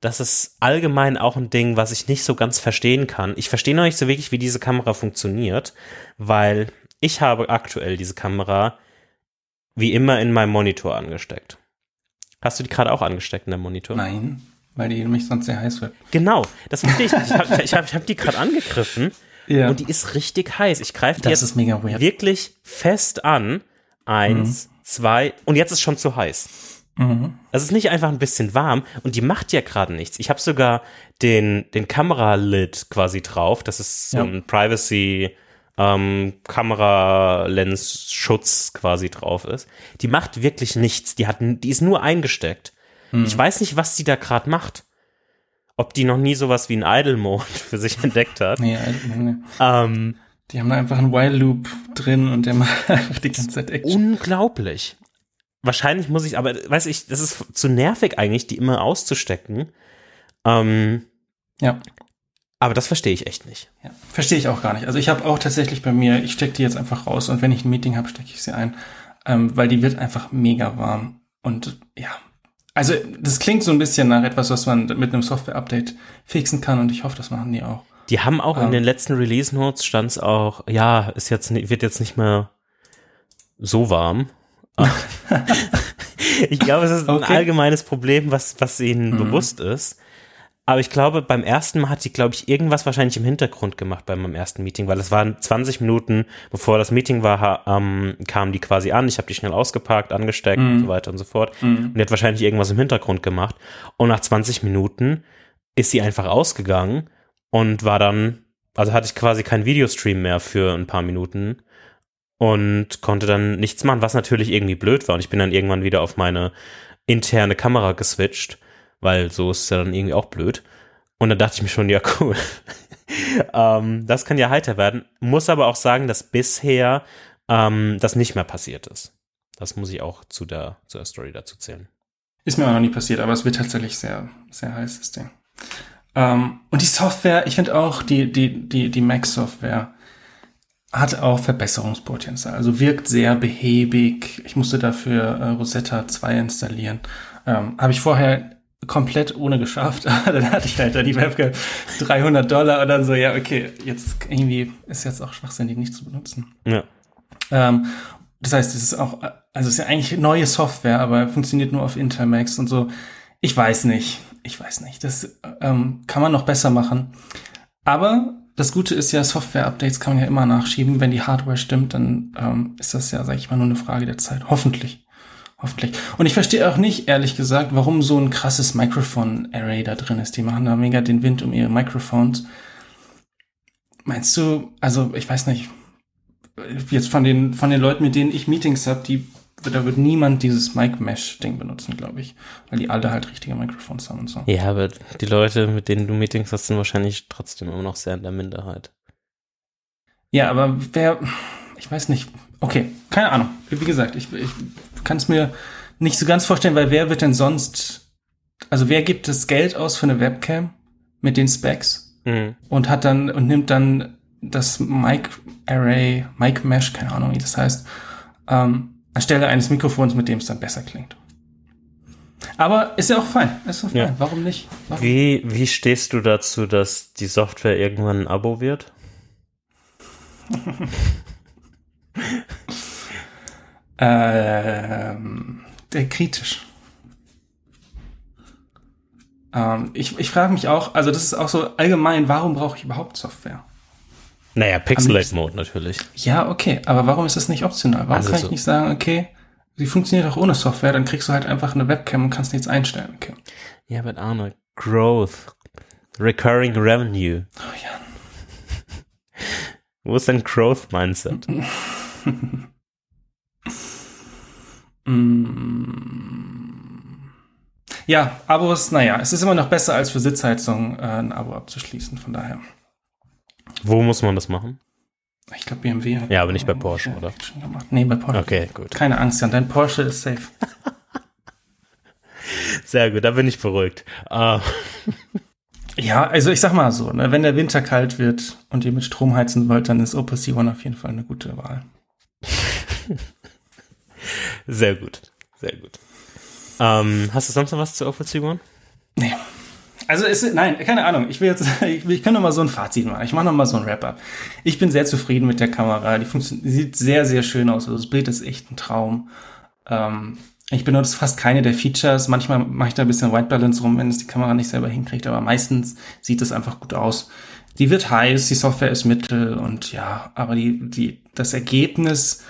das ist allgemein auch ein Ding, was ich nicht so ganz verstehen kann. Ich verstehe noch nicht so wirklich, wie diese Kamera funktioniert, weil ich habe aktuell diese Kamera wie immer in meinem Monitor angesteckt. Hast du die gerade auch angesteckt in deinem Monitor? Nein, weil die nämlich sonst sehr heiß wird. Genau, das verstehe ich nicht. Ich habe ich hab, ich hab die gerade angegriffen Ja. und die ist richtig heiß. Ich greife die das jetzt wirklich fest an. Eins, zwei und jetzt ist schon zu heiß. Mhm. Es ist nicht einfach ein bisschen warm und die macht ja gerade nichts. Ich habe sogar den, den Kameralid quasi drauf. Das ist so Ja. ein Privacy ähm, Kameralens-Schutz quasi drauf ist. Die macht wirklich nichts. Die, hat, die ist nur eingesteckt. Mhm. Ich weiß nicht, was die da gerade macht. Ob die noch nie sowas wie einen Idle-Mode für sich entdeckt hat. Nee, also, nee. Ähm, Die haben da einfach einen While Loop drin und der macht einfach die ganze Zeit Action. unglaublich. Wahrscheinlich muss ich, aber weiß ich, das ist zu nervig eigentlich, die immer auszustecken. Ähm, Ja. aber das verstehe ich echt nicht. ja. Verstehe ich auch gar nicht. Also ich habe auch tatsächlich bei mir, ich stecke die jetzt einfach raus und wenn ich ein Meeting habe, stecke ich sie ein, ähm, weil die wird einfach mega warm. Und ja, also das klingt so ein bisschen nach etwas, was man mit einem Software-Update fixen kann und ich hoffe, das machen die auch. Die haben auch in Ähm. den letzten Release Notes stand es auch, ja, ist jetzt wird jetzt nicht mehr so warm. ich glaube, es ist ein Okay. allgemeines Problem, was was ihnen Mhm. bewusst ist. Aber ich glaube, beim ersten Mal hat die, glaube ich, irgendwas wahrscheinlich im Hintergrund gemacht bei meinem ersten Meeting, weil es waren 20 Minuten, bevor das Meeting war, ähm, kamen die quasi an. Ich habe die schnell ausgeparkt, angesteckt und so weiter und so fort. Und die hat wahrscheinlich irgendwas im Hintergrund gemacht. Und nach 20 Minuten ist sie einfach ausgegangen und war dann, also hatte ich quasi keinen Videostream mehr für ein paar Minuten und konnte dann nichts machen, was natürlich irgendwie blöd war. Und ich bin dann irgendwann wieder auf meine interne Kamera geswitcht, weil so ist es ja dann irgendwie auch blöd. Und dann dachte ich mir schon, ja, cool. ähm, das kann ja heiter werden. Muss aber auch sagen, dass bisher ähm, das nicht mehr passiert ist. Das muss ich auch zu der, zu der Story dazu zählen. Ist mir auch noch nie passiert, aber es wird tatsächlich sehr, sehr heiß, das Ding. Ähm, und die Software, ich finde auch, die, die, die, die Mac-Software hat auch Verbesserungspotenzial. Also wirkt sehr behäbig. Ich musste dafür äh, Rosetta 2 installieren. Ähm, Habe ich vorher komplett ohne geschafft. Aber dann hatte ich halt da die Webcam 300 Dollar und dann so, ja, okay, jetzt irgendwie ist jetzt auch schwachsinnig, nicht zu benutzen. Ja. Ähm, das heißt, es ist auch, also es ist ja eigentlich neue Software, aber funktioniert nur auf Intel Macs und so. Ich weiß nicht. Ich weiß nicht. Das ähm, kann man noch besser machen. Aber das Gute ist ja, Software-Updates kann man ja immer nachschieben. Wenn die Hardware stimmt, dann ähm, ist das ja, sag ich mal, nur eine Frage der Zeit. Hoffentlich. Hoffentlich. Und ich verstehe auch nicht, ehrlich gesagt, warum so ein krasses Microphone-Array da drin ist. Die machen da mega den Wind um ihre Microphones. Meinst du, also ich weiß nicht, jetzt von den, von den Leuten, mit denen ich Meetings habe, die, da wird niemand dieses Mic-Mesh-Ding benutzen, glaube ich. Weil die alle halt richtige Mikrofons haben und so. Ja, aber die Leute, mit denen du Meetings hast, sind wahrscheinlich trotzdem immer noch sehr in der Minderheit. Ja, aber wer, ich weiß nicht. Okay, keine Ahnung. Wie gesagt, ich, ich kann es mir nicht so ganz vorstellen, weil wer wird denn sonst, also wer gibt das Geld aus für eine Webcam mit den Specs Mhm. und hat dann und nimmt dann das Mic Array, Mic Mesh, keine Ahnung, wie das heißt, ähm, anstelle eines Mikrofons, mit dem es dann besser klingt. Aber ist ja auch fein. Ist doch fein. Ja. Warum nicht? Warum? Wie, wie stehst du dazu, dass die Software irgendwann ein Abo wird? ähm, der kritisch. Ähm, ich ich frage mich auch, also das ist auch so allgemein, warum brauche ich überhaupt Software? Naja, Pixelate Mode natürlich. Ja, okay, aber warum ist das nicht optional? Warum Also kann so- ich nicht sagen, okay, sie funktioniert auch ohne Software, dann kriegst du halt einfach eine Webcam und kannst nichts einstellen. Okay. Ja, aber Arne, Growth, Recurring Revenue. Oh ja. Wo ist dein Growth Mindset? Mm. Ja, Abos, naja, es ist immer noch besser, als für Sitzheizung äh, ein Abo abzuschließen, von daher. Wo muss man das machen? Ich glaube, BMW hat Ja, aber nicht bei Porsche, oder? Schon gemacht. Nee, bei Porsche. Okay, gut. Keine Angst, Jan, dein Porsche ist safe. Sehr gut, da bin ich beruhigt. Ah, Ja, also ich sag mal so, ne, wenn der Winter kalt wird und ihr mit Strom heizen wollt, dann ist Opus C1 auf jeden Fall eine gute Wahl. sehr gut, sehr gut. Ähm, hast du sonst noch was zu Opel One? Nee. Also es ist, nein, keine Ahnung. Ich will jetzt, ich, ich kann noch mal so ein Fazit machen. Ich mache noch mal so ein Wrap-up. Ich bin sehr zufrieden mit der Kamera. Die funktioniert, sieht sehr, sehr schön aus. Also das Bild ist echt ein Traum. Ähm, ich benutze fast keine der Features. Manchmal mache ich da ein bisschen White Balance rum, wenn es die Kamera nicht selber hinkriegt. Aber meistens sieht es einfach gut aus. Die wird heiß, die Software ist mittel und ja, aber die, die, das Ergebnis,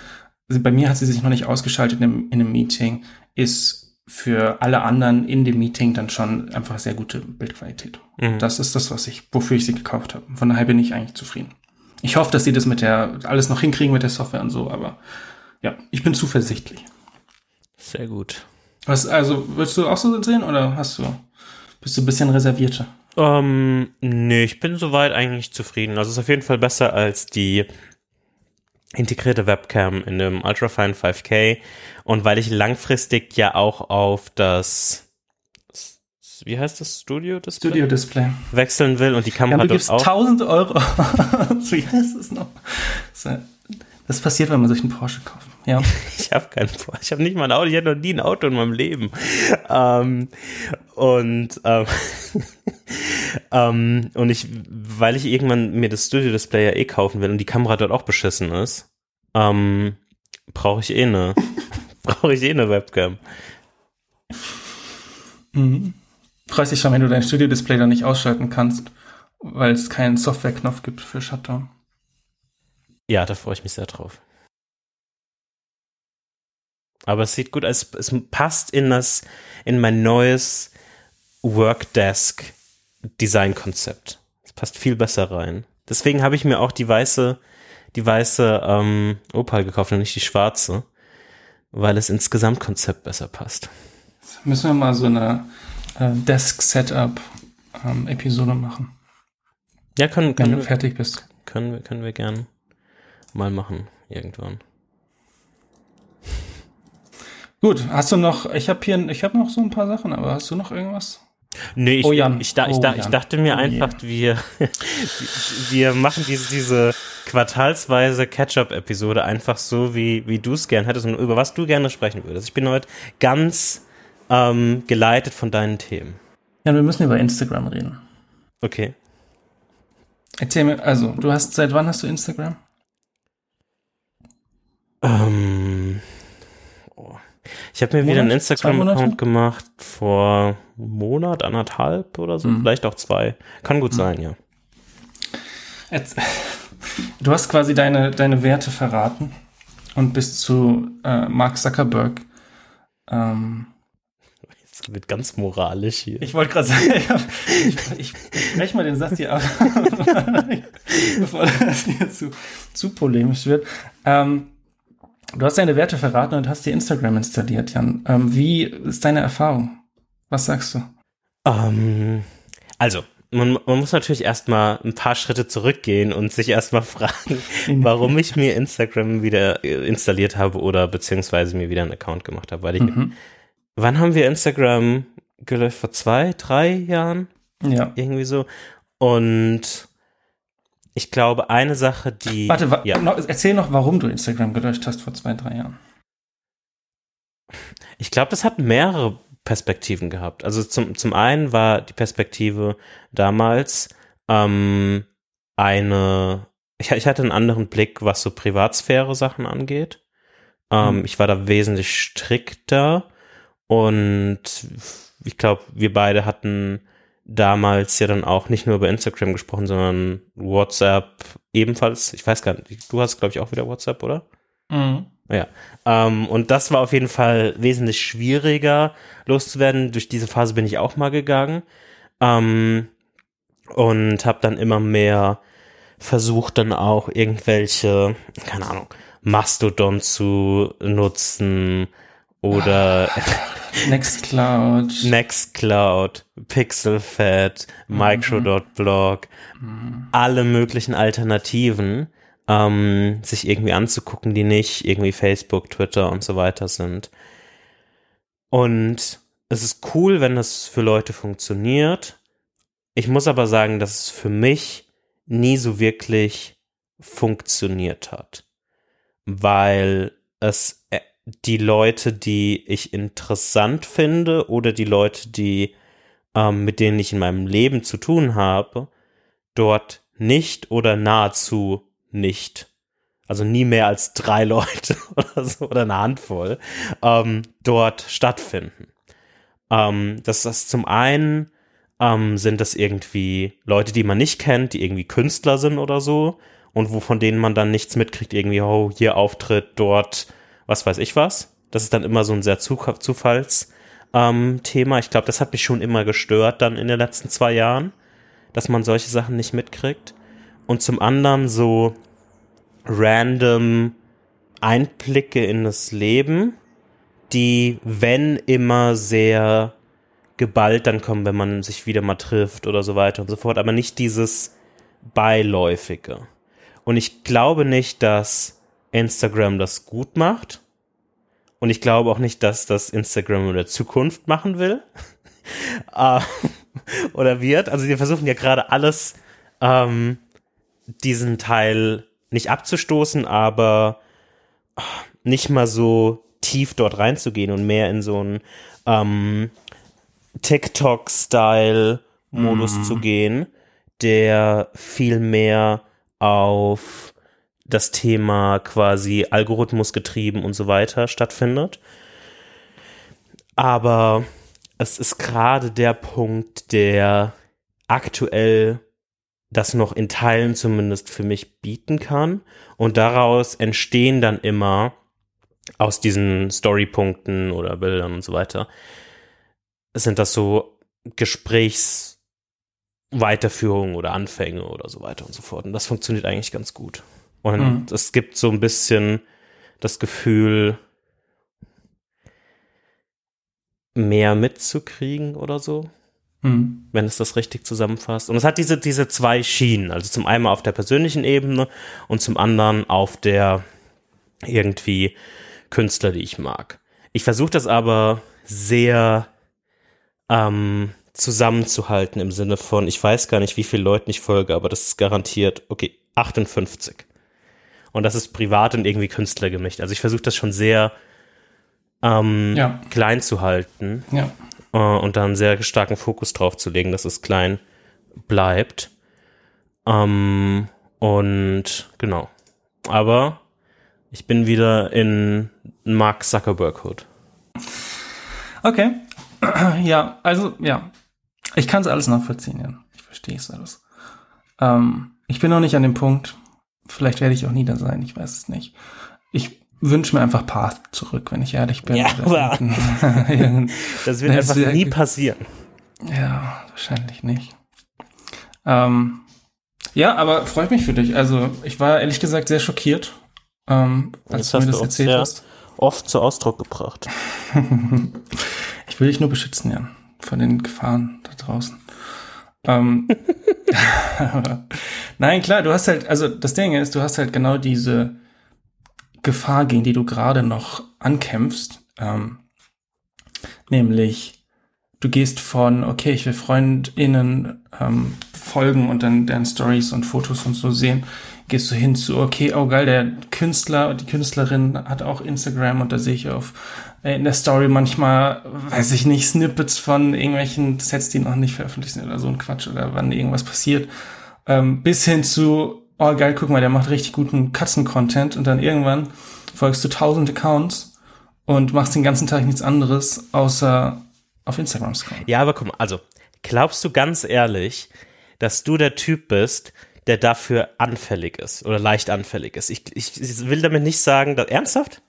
also bei mir hat sie sich noch nicht ausgeschaltet in einem, in einem Meeting, ist für alle anderen in dem Meeting dann schon einfach sehr gute Bildqualität. Mhm. Das ist das, was ich, wofür ich sie gekauft habe. Von daher bin ich eigentlich zufrieden. Ich hoffe, dass sie das mit der, alles noch hinkriegen mit der Software und so, aber ja, ich bin zuversichtlich. Sehr gut. Was, also, willst du auch so sehen oder hast du, bist du ein bisschen reservierter? Ähm, nee, ich bin soweit eigentlich zufrieden. Also es ist auf jeden Fall besser als die integrierte Webcam in dem Ultrafine 5K. Und weil ich langfristig ja auch auf das wie heißt das Studio Display Studio Display. wechseln will und die Ja, Kamera du dort gibst auch 1000 Euro. Wie heißt es noch? So, Das passiert, wenn man sich einen Porsche kauft. Ja. Ich habe keinen Porsche. Ich habe nicht mal ein Auto. Ich hatte noch nie ein Auto in meinem Leben. Ähm, und ähm, ähm, und ich, weil ich irgendwann mir das Studio Display ja eh kaufen will und die Kamera dort auch beschissen ist, ähm, brauche ich eh eine, brauche ich eh eine Webcam. Mhm. Freust dich schon, wenn du dein Studio-Display dann nicht ausschalten kannst, weil es keinen Software-Knopf gibt für Shutdown. Ja, da freue ich mich sehr drauf. Aber es sieht gut, es, es passt in das, in mein neues Workdesk Designkonzept. Es passt viel besser rein. Deswegen habe ich mir auch die weiße, die weiße ähm, Opal gekauft und nicht die schwarze, weil es ins Gesamtkonzept besser passt. Müssen wir mal so eine äh, Desk-Setup-Episode machen, Ja, können, wenn können, du wir, fertig bist. können wir, können wir gern mal machen irgendwann. Gut, hast du noch, ich habe hier, ich habe noch so ein paar Sachen, aber hast du noch irgendwas? Nee, ich, Oh, Jan. ich, da, ich, Oh, ich dachte mir Oh, einfach, wir, wir machen diese, diese quartalsweise Catch-up-Episode einfach so, wie, wie du es gern hättest und über was du gerne sprechen würdest. Ich bin heute ganz ähm, geleitet von deinen Themen. Ja, wir müssen über Instagram reden. Okay. Erzähl mir, also, du hast, seit wann hast du Instagram? Ähm, oh. Ich habe mir wieder einen Monat? Instagram-Account gemacht vor Monat, anderthalb oder so, Mhm. vielleicht auch zwei. Kann gut sein, ja. Jetzt, du hast quasi deine, deine Werte verraten und bist zu äh, Mark Zuckerberg. Ähm, Es wird ganz moralisch hier. ich wollte gerade sagen, ich, ich, ich breche mal den Satz hier ab, bevor das hier zu, zu polemisch wird. Ähm, du hast deine Werte verraten und hast dir Instagram installiert, Jan. Ähm, wie ist deine Erfahrung? Was sagst du? Ähm, also, man, man muss natürlich erstmal ein paar Schritte zurückgehen und sich erstmal fragen, warum ich mir Instagram wieder äh, installiert habe oder beziehungsweise mir wieder einen Account gemacht habe. Weil ich, Mhm. wann haben wir Instagram gelöscht? Vor zwei, drei Jahren? Ja. Irgendwie so. Und ich glaube, eine Sache, die. Warte, wa ja. noch, erzähl noch, warum du Instagram gelöscht hast vor zwei, drei Jahren. Ich glaube, das hat mehrere Perspektiven gehabt. Also zum, zum einen war die Perspektive damals ähm, eine ich, ich hatte einen anderen Blick, was so Privatsphäre-Sachen angeht. Ähm, Mhm. Ich war da wesentlich strikter und ich glaube, wir beide hatten damals ja dann auch nicht nur über Instagram gesprochen, sondern WhatsApp ebenfalls. Ich weiß gar nicht, du hast, glaube ich, auch wieder WhatsApp, oder? Mhm. Ja. Ähm, und das war auf jeden Fall wesentlich schwieriger loszuwerden. Durch diese Phase bin ich auch mal gegangen. Ähm, und habe dann immer mehr versucht, dann auch irgendwelche, keine Ahnung, Mastodon zu nutzen oder Nextcloud. Nextcloud, Pixelfed, Micro.blog, alle möglichen Alternativen, ähm, sich irgendwie anzugucken, die nicht irgendwie Facebook, Twitter und so weiter sind. Und es ist cool, wenn das für Leute funktioniert. Ich muss aber sagen, dass es für mich nie so wirklich funktioniert hat, weil es äh, die Leute, die ich interessant finde oder die Leute, die ähm, mit denen ich in meinem Leben zu tun habe, dort nicht oder nahezu nicht, also nie mehr als drei Leute oder so oder eine Handvoll ähm, dort stattfinden. Ähm, das ist zum einen ähm, sind das irgendwie Leute, die man nicht kennt, die irgendwie Künstler sind oder so und wo von denen man dann nichts mitkriegt, irgendwie, oh, hier Auftritt, dort, was weiß ich was. Das ist dann immer so ein sehr Zuf Zufalls ähm. Ich glaube, das hat mich schon immer gestört dann in den letzten zwei Jahren, dass man solche Sachen nicht mitkriegt. Und zum anderen so random Einblicke in das Leben, die, wenn immer sehr geballt dann kommen, wenn man sich wieder mal trifft oder so weiter und so fort, aber nicht dieses beiläufige. Und ich glaube nicht, dass Instagram das gut macht. Und ich glaube auch nicht, dass das Instagram in der Zukunft machen will. äh, oder wird. Also wir versuchen ja gerade alles, ähm, diesen Teil nicht abzustoßen, aber nicht mal so tief dort reinzugehen und mehr in so einen ähm, TikTok-Style-Modus Mhm. zu gehen, der viel mehr auf das Thema quasi Algorithmus getrieben und so weiter stattfindet. Aber es ist gerade der Punkt, der aktuell das noch in Teilen zumindest für mich bieten kann. Und daraus entstehen dann immer aus diesen Storypunkten oder Bildern und so weiter, sind das so Gesprächsweiterführungen oder Anfänge oder so weiter und so fort. Und das funktioniert eigentlich ganz gut. Und Mhm. es gibt so ein bisschen das Gefühl, mehr mitzukriegen oder so Mhm. wenn es das richtig zusammenfasst. Und es hat diese, diese zwei Schienen, also zum einen auf der persönlichen Ebene und zum anderen auf der irgendwie Künstler, die ich mag. Ich versuche das aber sehr ähm, zusammenzuhalten im Sinne von, ich weiß gar nicht, wie viele Leuten ich folge, aber das ist garantiert, okay, 58. Und das ist privat und irgendwie Künstler gemischt. Also ich versuche das schon sehr ähm, Ja. klein zu halten Ja. äh, und da einen sehr starken Fokus drauf zu legen, dass es klein bleibt. Ähm, und genau. Aber ich bin wieder in Mark Zuckerberg Hood. Okay. Ja, also, ja. Ich kann es alles nachvollziehen, ja. Ich verstehe es alles. Ähm, ich bin noch nicht an dem Punkt. Vielleicht werde ich auch nie da sein, ich weiß es nicht. Ich wünsche mir einfach Path zurück, wenn ich ehrlich bin. Ja, aber- Das wird einfach nie passieren. ja, wahrscheinlich nicht. Ähm, ja, aber freut mich für dich. Also, ich war ehrlich gesagt sehr schockiert, ähm, als Das du mir das erzählt hast. oft zu Ausdruck gebracht. Ich will dich nur beschützen, Jan, von den Gefahren da draußen. Ähm, Nein, klar, du hast halt, also das Ding ist, du hast halt genau diese Gefahr, gegen die du gerade noch ankämpfst. Ähm, nämlich, du gehst von, okay, ich will FreundInnen ähm, folgen und dann deren Stories und Fotos und so sehen, gehst du hin zu, okay, oh geil, der Künstler, die Künstlerin hat auch Instagram und da sehe ich auf in der Story manchmal, weiß ich nicht, Snippets von irgendwelchen Sets, die noch nicht veröffentlicht sind oder so ein Quatsch oder wann irgendwas passiert. Ähm, bis hin zu, oh geil, guck mal, der macht richtig guten Katzen-Content und dann irgendwann folgst du tausend Accounts und machst den ganzen Tag nichts anderes, außer auf Instagram scrollen. Ja, aber guck mal, also, glaubst du ganz ehrlich, dass du der Typ bist, der dafür anfällig ist oder leicht anfällig ist? Ich, ich, ich will damit nicht sagen, dass, ernsthaft?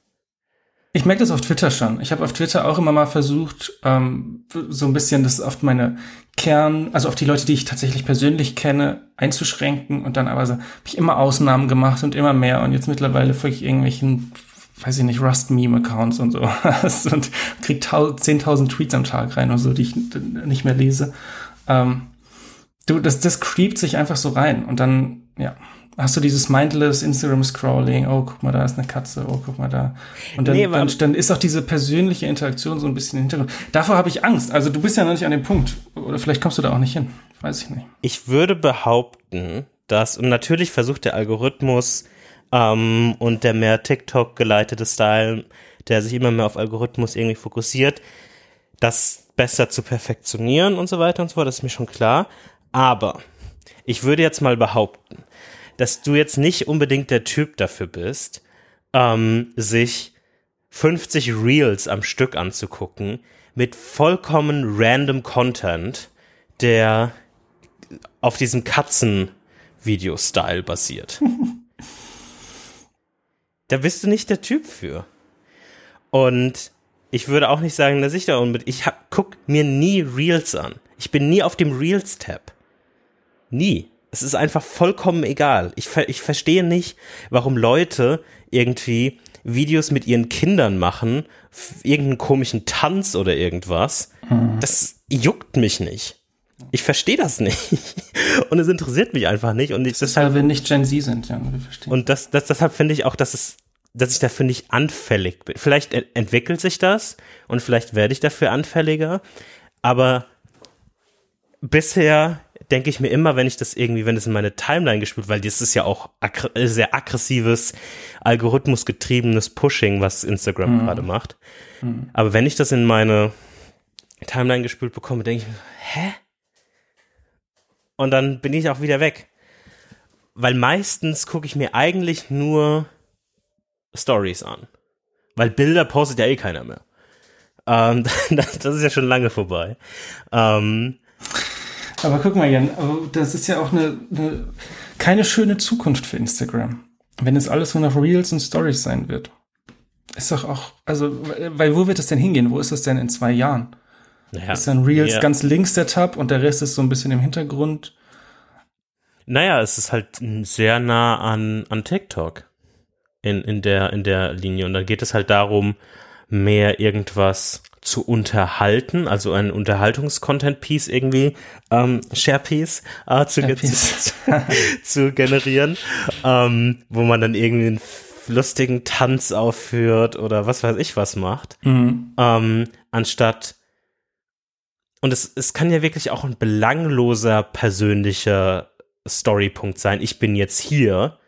Ich merke das auf Twitter schon. Ich habe auf Twitter auch immer mal versucht, ähm, so ein bisschen das auf meine Kern, also auf die Leute, die ich tatsächlich persönlich kenne, einzuschränken und dann aber so, habe ich immer Ausnahmen gemacht und immer mehr und jetzt mittlerweile folge ich irgendwelchen, weiß ich nicht, Rust-Meme-Accounts und so und krieg 10.000 Tweets am Tag rein und so, die ich nicht mehr lese. Ähm, du, das, das creept sich einfach so rein und dann, ja, hast du dieses mindless Instagram-Scrolling, oh, guck mal, da ist eine Katze, oh, guck mal da. Und dann, nee, dann, dann, ist auch diese persönliche Interaktion so ein bisschen im Hintergrund. Davor habe ich Angst. Also du bist ja noch nicht an dem Punkt. Oder vielleicht kommst du da auch nicht hin. Weiß ich nicht. Ich würde behaupten, dass, und natürlich versucht der Algorithmus ähm, und der mehr TikTok geleitete Style, der sich immer mehr auf Algorithmus irgendwie fokussiert, das besser zu perfektionieren und so weiter und so fort, das ist mir schon klar. Aber ich würde jetzt mal behaupten, dass du jetzt nicht unbedingt der Typ dafür bist, ähm, sich 50 Reels am Stück anzugucken mit vollkommen random Content, der auf diesem Katzen-Video-Style basiert. da bist du nicht der Typ für. Und ich würde auch nicht sagen, dass ich da unbedingt. Ich hab, guck mir nie Reels an. Ich bin nie auf dem Reels-Tab. Nie. Es ist einfach vollkommen egal. Ich, ich verstehe nicht, warum Leute irgendwie Videos mit ihren Kindern machen, irgendeinen komischen Tanz oder irgendwas. Hm. Das juckt mich nicht. Ich verstehe das nicht. Und es interessiert mich einfach nicht. Und ich, das deshalb, weil wir nicht Gen Z sind, ja, wir verstehen. Und das, das, deshalb finde ich auch, dass es, dass ich dafür nicht anfällig bin. Vielleicht entwickelt sich das und vielleicht werde ich dafür anfälliger. Aber bisher denke ich mir immer, wenn ich das irgendwie, wenn es in meine Timeline gespielt, weil das ist ja auch aggr äh, sehr aggressives, algorithmusgetriebenes Pushing, was Instagram mhm. gerade macht. Mhm. Aber wenn ich das in meine Timeline gespielt bekomme, denke ich mir, hä? Und dann bin ich auch wieder weg. Weil meistens gucke ich mir eigentlich nur Stories an. Weil Bilder postet ja eh keiner mehr. Ähm, das, das, ist ja schon lange vorbei. Ähm, aber guck mal, Jan, das ist ja auch eine, eine keine schöne Zukunft für Instagram. Wenn es alles nur noch Reels und Stories sein wird. Ist doch auch, also, weil wo wird es denn hingehen? Wo ist das denn in zwei Jahren? Naja, ist dann Reels ja. ganz links der Tab und der Rest ist so ein bisschen im Hintergrund? Naja, es ist halt sehr nah an, an TikTok in, in, der, in der Linie. Und dann geht es halt darum, mehr irgendwas zu unterhalten, also ein Unterhaltungs-Content-Piece irgendwie, ähm, Share-Piece äh, zu, Share -Piece. zu, zu, generieren, ähm, wo man dann irgendwie einen lustigen Tanz aufführt oder was weiß ich was macht, mhm. ähm, anstatt und es, es kann ja wirklich auch ein belangloser persönlicher Storypunkt sein. Ich bin jetzt hier.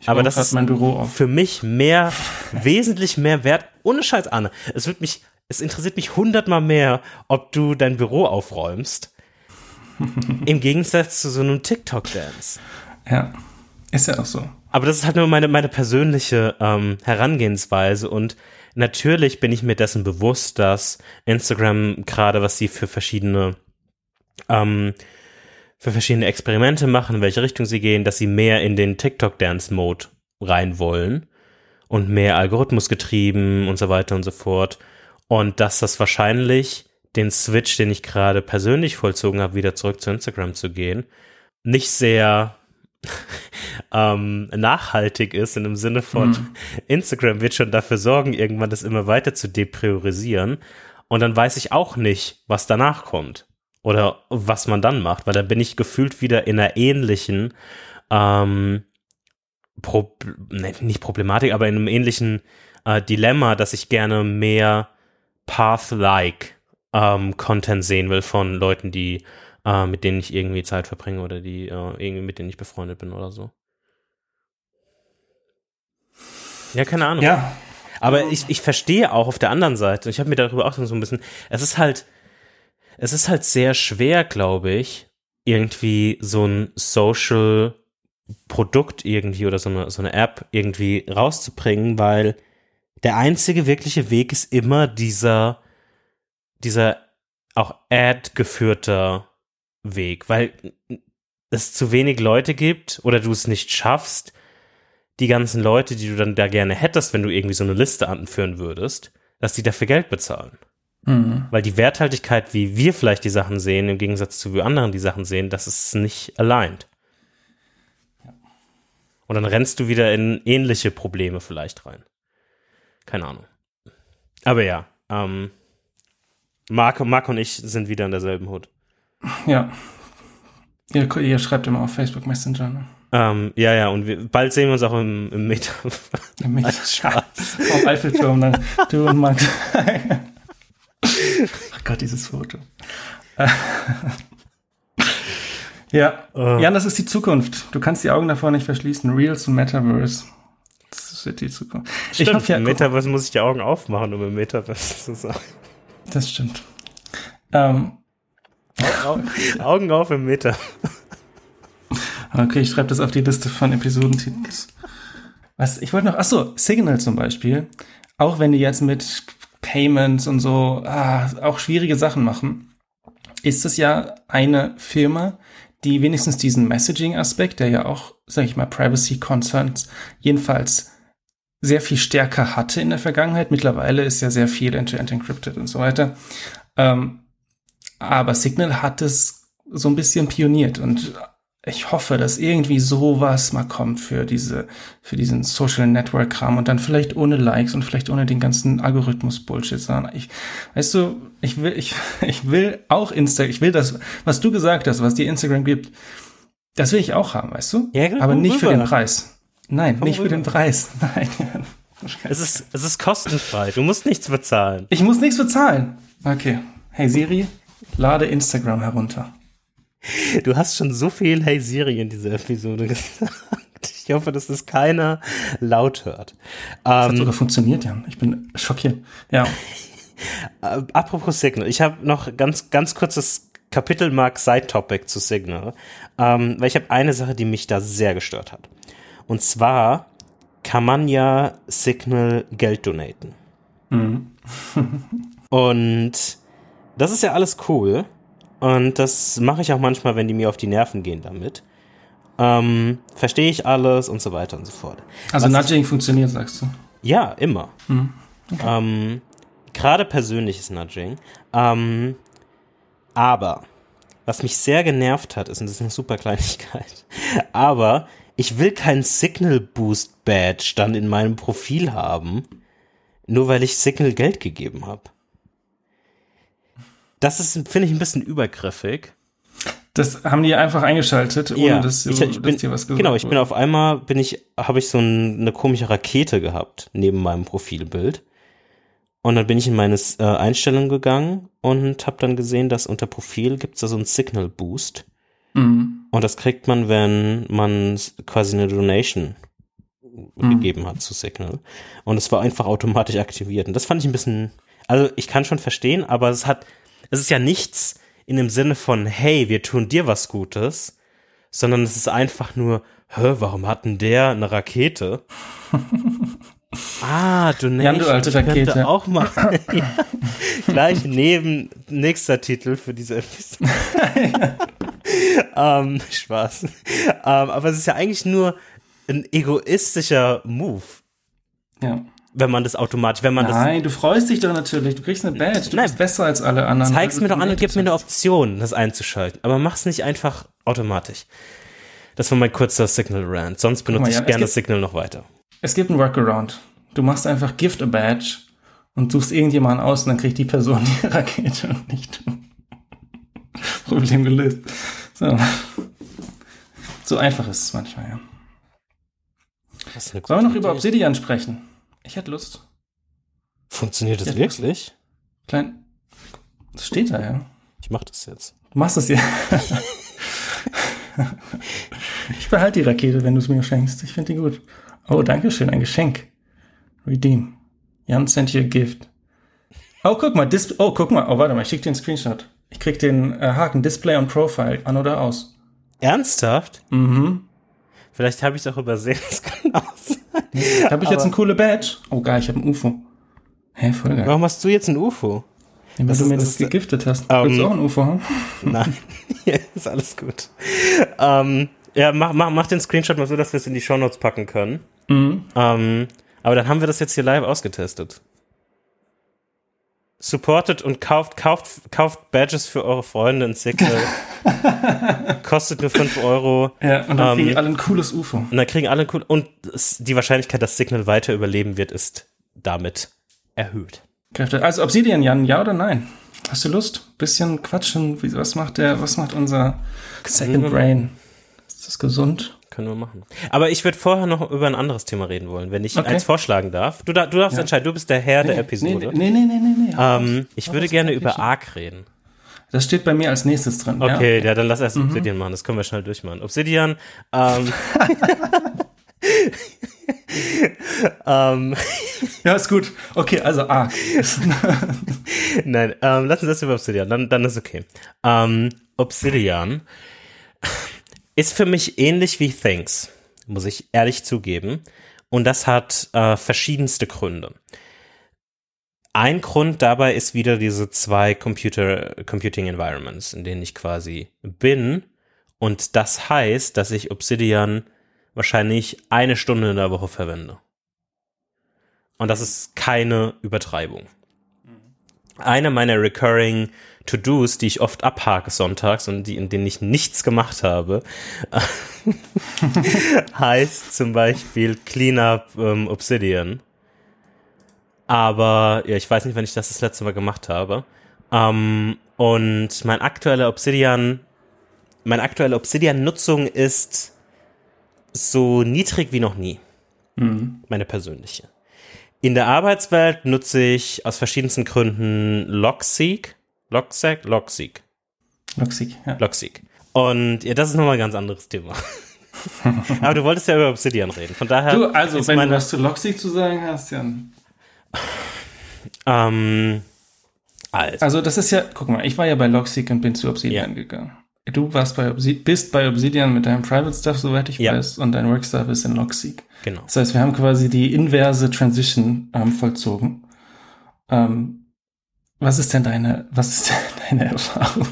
Ich aber das ist mein Büro für mich mehr, wesentlich mehr wert. Ohne Scheiß, Anne. Es wird mich es interessiert mich hundertmal mehr, ob du dein Büro aufräumst. Im Gegensatz zu so einem TikTok-Dance. Ja, ist ja auch so. Aber das ist halt nur meine, meine persönliche ähm, Herangehensweise und natürlich bin ich mir dessen bewusst, dass Instagram gerade, was sie für verschiedene ähm, für verschiedene Experimente machen, in welche Richtung sie gehen, dass sie mehr in den TikTok-Dance-Mode rein wollen und mehr Algorithmus getrieben und so weiter und so fort. Und dass das wahrscheinlich den Switch, den ich gerade persönlich vollzogen habe, wieder zurück zu Instagram zu gehen, nicht sehr ähm, nachhaltig ist, in dem Sinne von mhm. Instagram wird schon dafür sorgen, irgendwann das immer weiter zu depriorisieren. Und dann weiß ich auch nicht, was danach kommt oder was man dann macht, weil dann bin ich gefühlt wieder in einer ähnlichen, ähm, Pro nicht Problematik, aber in einem ähnlichen äh, Dilemma, dass ich gerne mehr Path-like ähm, Content sehen will von Leuten, die äh, mit denen ich irgendwie Zeit verbringe oder die äh, irgendwie mit denen ich befreundet bin oder so. Ja, keine Ahnung. Ja. Aber ich, ich verstehe auch auf der anderen Seite, ich habe mir darüber auch so ein bisschen, es ist halt, es ist halt sehr schwer, glaube ich, irgendwie so ein Social Produkt irgendwie oder so eine, so eine App irgendwie rauszubringen, weil der einzige wirkliche Weg ist immer dieser, dieser auch ad geführter Weg, weil es zu wenig Leute gibt oder du es nicht schaffst, die ganzen Leute, die du dann da gerne hättest, wenn du irgendwie so eine Liste anführen würdest, dass die dafür Geld bezahlen. Mhm. Weil die Werthaltigkeit, wie wir vielleicht die Sachen sehen, im Gegensatz zu wie anderen die Sachen sehen, das ist nicht aligned. Und dann rennst du wieder in ähnliche Probleme vielleicht rein. Keine Ahnung. Aber ja, ähm, Marc, Marc und ich sind wieder in derselben Hut. Ja. Ihr, ihr schreibt immer auf Facebook Messenger, ne? Ähm, ja, ja, und wir, bald sehen wir uns auch im, im Meta. Im Meta. Spaß. auf Eiffelturm dann. Du und Max. Ach Gott, dieses Foto. ja. Uh. ja, das ist die Zukunft. Du kannst die Augen davor nicht verschließen. Reels und Metaverse. Wird die Zukunft. Stimmt, ich hoffe, ja, im Metaverse muss ich die Augen aufmachen, um im Metaverse zu sein. Das stimmt. Ähm, Augen auf im Meta. Okay, ich schreibe das auf die Liste von Episodentitels. Was, ich wollte noch, ach so, Signal zum Beispiel. Auch wenn die jetzt mit Payments und so ah, auch schwierige Sachen machen, ist es ja eine Firma, die wenigstens diesen Messaging-Aspekt, der ja auch, sag ich mal, Privacy Concerns jedenfalls sehr viel stärker hatte in der Vergangenheit. Mittlerweile ist ja sehr viel end-to-end encrypted und so weiter. Ähm, aber Signal hat es so ein bisschen pioniert und ich hoffe, dass irgendwie sowas mal kommt für diese, für diesen Social Network Kram und dann vielleicht ohne Likes und vielleicht ohne den ganzen Algorithmus Bullshit, sondern ich, weißt du, ich will, ich, ich will auch Insta, ich will das, was du gesagt hast, was dir Instagram gibt, das will ich auch haben, weißt du? Ja, genau, Aber nicht für den Preis. Nein, nicht rüber. für den Preis. Nein. Es ist, es ist kostenfrei. Du musst nichts bezahlen. Ich muss nichts bezahlen. Okay. Hey Siri, lade Instagram herunter. Du hast schon so viel Hey Siri in dieser Episode gesagt. Ich hoffe, dass das keiner laut hört. Das ähm, hat sogar funktioniert, Jan. Ich bin schockiert. Ja. Äh, apropos Signal. Ich habe noch ganz, ganz kurzes Kapitelmark Side-Topic zu Signal. Ähm, weil ich habe eine Sache, die mich da sehr gestört hat. Und zwar kann man ja Signal Geld donaten. Mhm. und das ist ja alles cool. Und das mache ich auch manchmal, wenn die mir auf die Nerven gehen damit. Ähm, Verstehe ich alles und so weiter und so fort. Also was Nudging ich, funktioniert, sagst du? Ja, immer. Mhm. Okay. Ähm, Gerade persönliches Nudging. Ähm, aber was mich sehr genervt hat, ist, und das ist eine super Kleinigkeit, aber ich will kein Signal Boost Badge dann in meinem Profil haben, nur weil ich Signal Geld gegeben habe. Das ist, finde ich, ein bisschen übergriffig. Das haben die einfach eingeschaltet, ohne ja, dass, ich, ich bin, dir was gesagt Genau, ich bin auf einmal, bin ich, habe ich so ein, eine komische Rakete gehabt neben meinem Profilbild. Und dann bin ich in meine äh, Einstellungen gegangen und habe dann gesehen, dass unter Profil gibt es da so einen Signal Boost. Mhm. Und das kriegt man, wenn man quasi eine Donation mhm. gegeben hat zu Signal. Und es war einfach automatisch aktiviert. Und das fand ich ein bisschen, also ich kann schon verstehen, aber es hat, es ist ja nichts in dem Sinne von, hey, wir tun dir was Gutes, sondern es ist einfach nur, hä, warum hat denn der eine Rakete? Ah, Donation. Jan, du alte Rakete. Auch machen. ja. Gleich neben nächster Titel für diese Episode. ähm, Spaß. Ähm, aber es ist ja eigentlich nur ein egoistischer Move. Ja. Wenn man das automatisch, wenn man Nein, das. Nein, du freust dich doch natürlich. Du kriegst eine Badge. Du Nein, bist besser als alle anderen. Zeig's mir doch an und gib mir eine Option, das einzuschalten. Aber mach's nicht einfach automatisch. Das war mein kurzer Signal Rant. Sonst benutze mal, ich gerne das Signal noch weiter. Es gibt einen Workaround. Du machst einfach Gift a Badge und suchst irgendjemanden aus und dann kriegt die Person die Rakete und nicht du. Problem gelöst. So. so einfach ist es manchmal, ja. Sollen wir noch über Obsidian sprechen? Ich hätte Lust. Funktioniert das wirklich? Klein. Das steht da, ja. Ich mach das jetzt. Du machst das ja. ich behalte die Rakete, wenn du es mir schenkst. Ich finde die gut. Oh, danke schön, ein Geschenk. Redeem. Jan sent you a gift. Oh, guck mal, Dis oh, guck mal. Oh, warte mal, ich schicke dir einen Screenshot. Ich krieg den äh, Haken Display und Profile an oder aus. Ernsthaft? Mhm. Vielleicht habe ich es auch übersehen. Das kann auch sein. Habe ich jetzt ein coole Badge? Oh geil, ich habe ein UFO. Hä, voll geil. Warum hast du jetzt ein UFO? Ja, weil du mir das gegiftet hast. Um, Willst du auch ein UFO haben? Nein, ja, ist alles gut. Ähm, ja, mach, mach, mach den Screenshot mal so, dass wir es in die Shownotes packen können. Mhm. Ähm, aber dann haben wir das jetzt hier live ausgetestet. Supportet und kauft, kauft, kauft Badges für eure Freunde in Signal. Kostet nur 5 Euro. Ja, und dann ähm, kriegen alle ein cooles UFO. Und dann kriegen alle ein cooles, und die Wahrscheinlichkeit, dass Signal weiter überleben wird, ist damit erhöht. Also Obsidian, Jan, ja oder nein? Hast du Lust? Bisschen quatschen. Was macht der, was macht unser Second Brain? Ist das gesund? Können wir machen. Aber ich würde vorher noch über ein anderes Thema reden wollen, wenn ich okay. eins vorschlagen darf. Du, du darfst ja. entscheiden, du bist der Herr nee, der Episode. Nee, nee, nee, nee. nee. Ähm, ich würde gerne über Arc reden. Das steht bei mir als nächstes drin. Okay, ja, ja dann lass erst mhm. Obsidian machen, das können wir schnell durchmachen. Obsidian, ähm, ähm, ja, ist gut. Okay, also Arc. Nein, ähm, lass uns das über Obsidian, dann, dann ist okay. Ähm, Obsidian ist für mich ähnlich wie Things, muss ich ehrlich zugeben. Und das hat äh, verschiedenste Gründe. Ein Grund dabei ist wieder diese zwei Computer, Computing Environments, in denen ich quasi bin. Und das heißt, dass ich Obsidian wahrscheinlich eine Stunde in der Woche verwende. Und das ist keine Übertreibung. Eine meiner recurring To-Dos, die ich oft abhake sonntags und die, in denen ich nichts gemacht habe, heißt zum Beispiel Cleanup ähm, Obsidian. Aber ja, ich weiß nicht, wenn ich das das letzte Mal gemacht habe. Ähm, und mein aktueller Obsidian, meine aktuelle Obsidian-Nutzung ist so niedrig wie noch nie. Mhm. Meine persönliche. In der Arbeitswelt nutze ich aus verschiedensten Gründen Logseek. Logseek? Logseek. Logseek, ja. Logseek. Und ja, das ist nochmal ein ganz anderes Thema. Aber du wolltest ja über Obsidian reden. Von daher. Du, also, wenn du was zu Logseek zu sagen hast, Jan. Ähm, also. also, das ist ja, guck mal, ich war ja bei Logseek und bin zu Obsidian ja. gegangen. Du warst bei Obsidian, bist bei Obsidian mit deinem Private Stuff, soweit ich ja. weiß, und dein Work Stuff ist in Logseek. Genau. Das heißt, wir haben quasi die inverse Transition ähm, vollzogen. Ähm, was ist denn deine, was ist deine Erfahrung?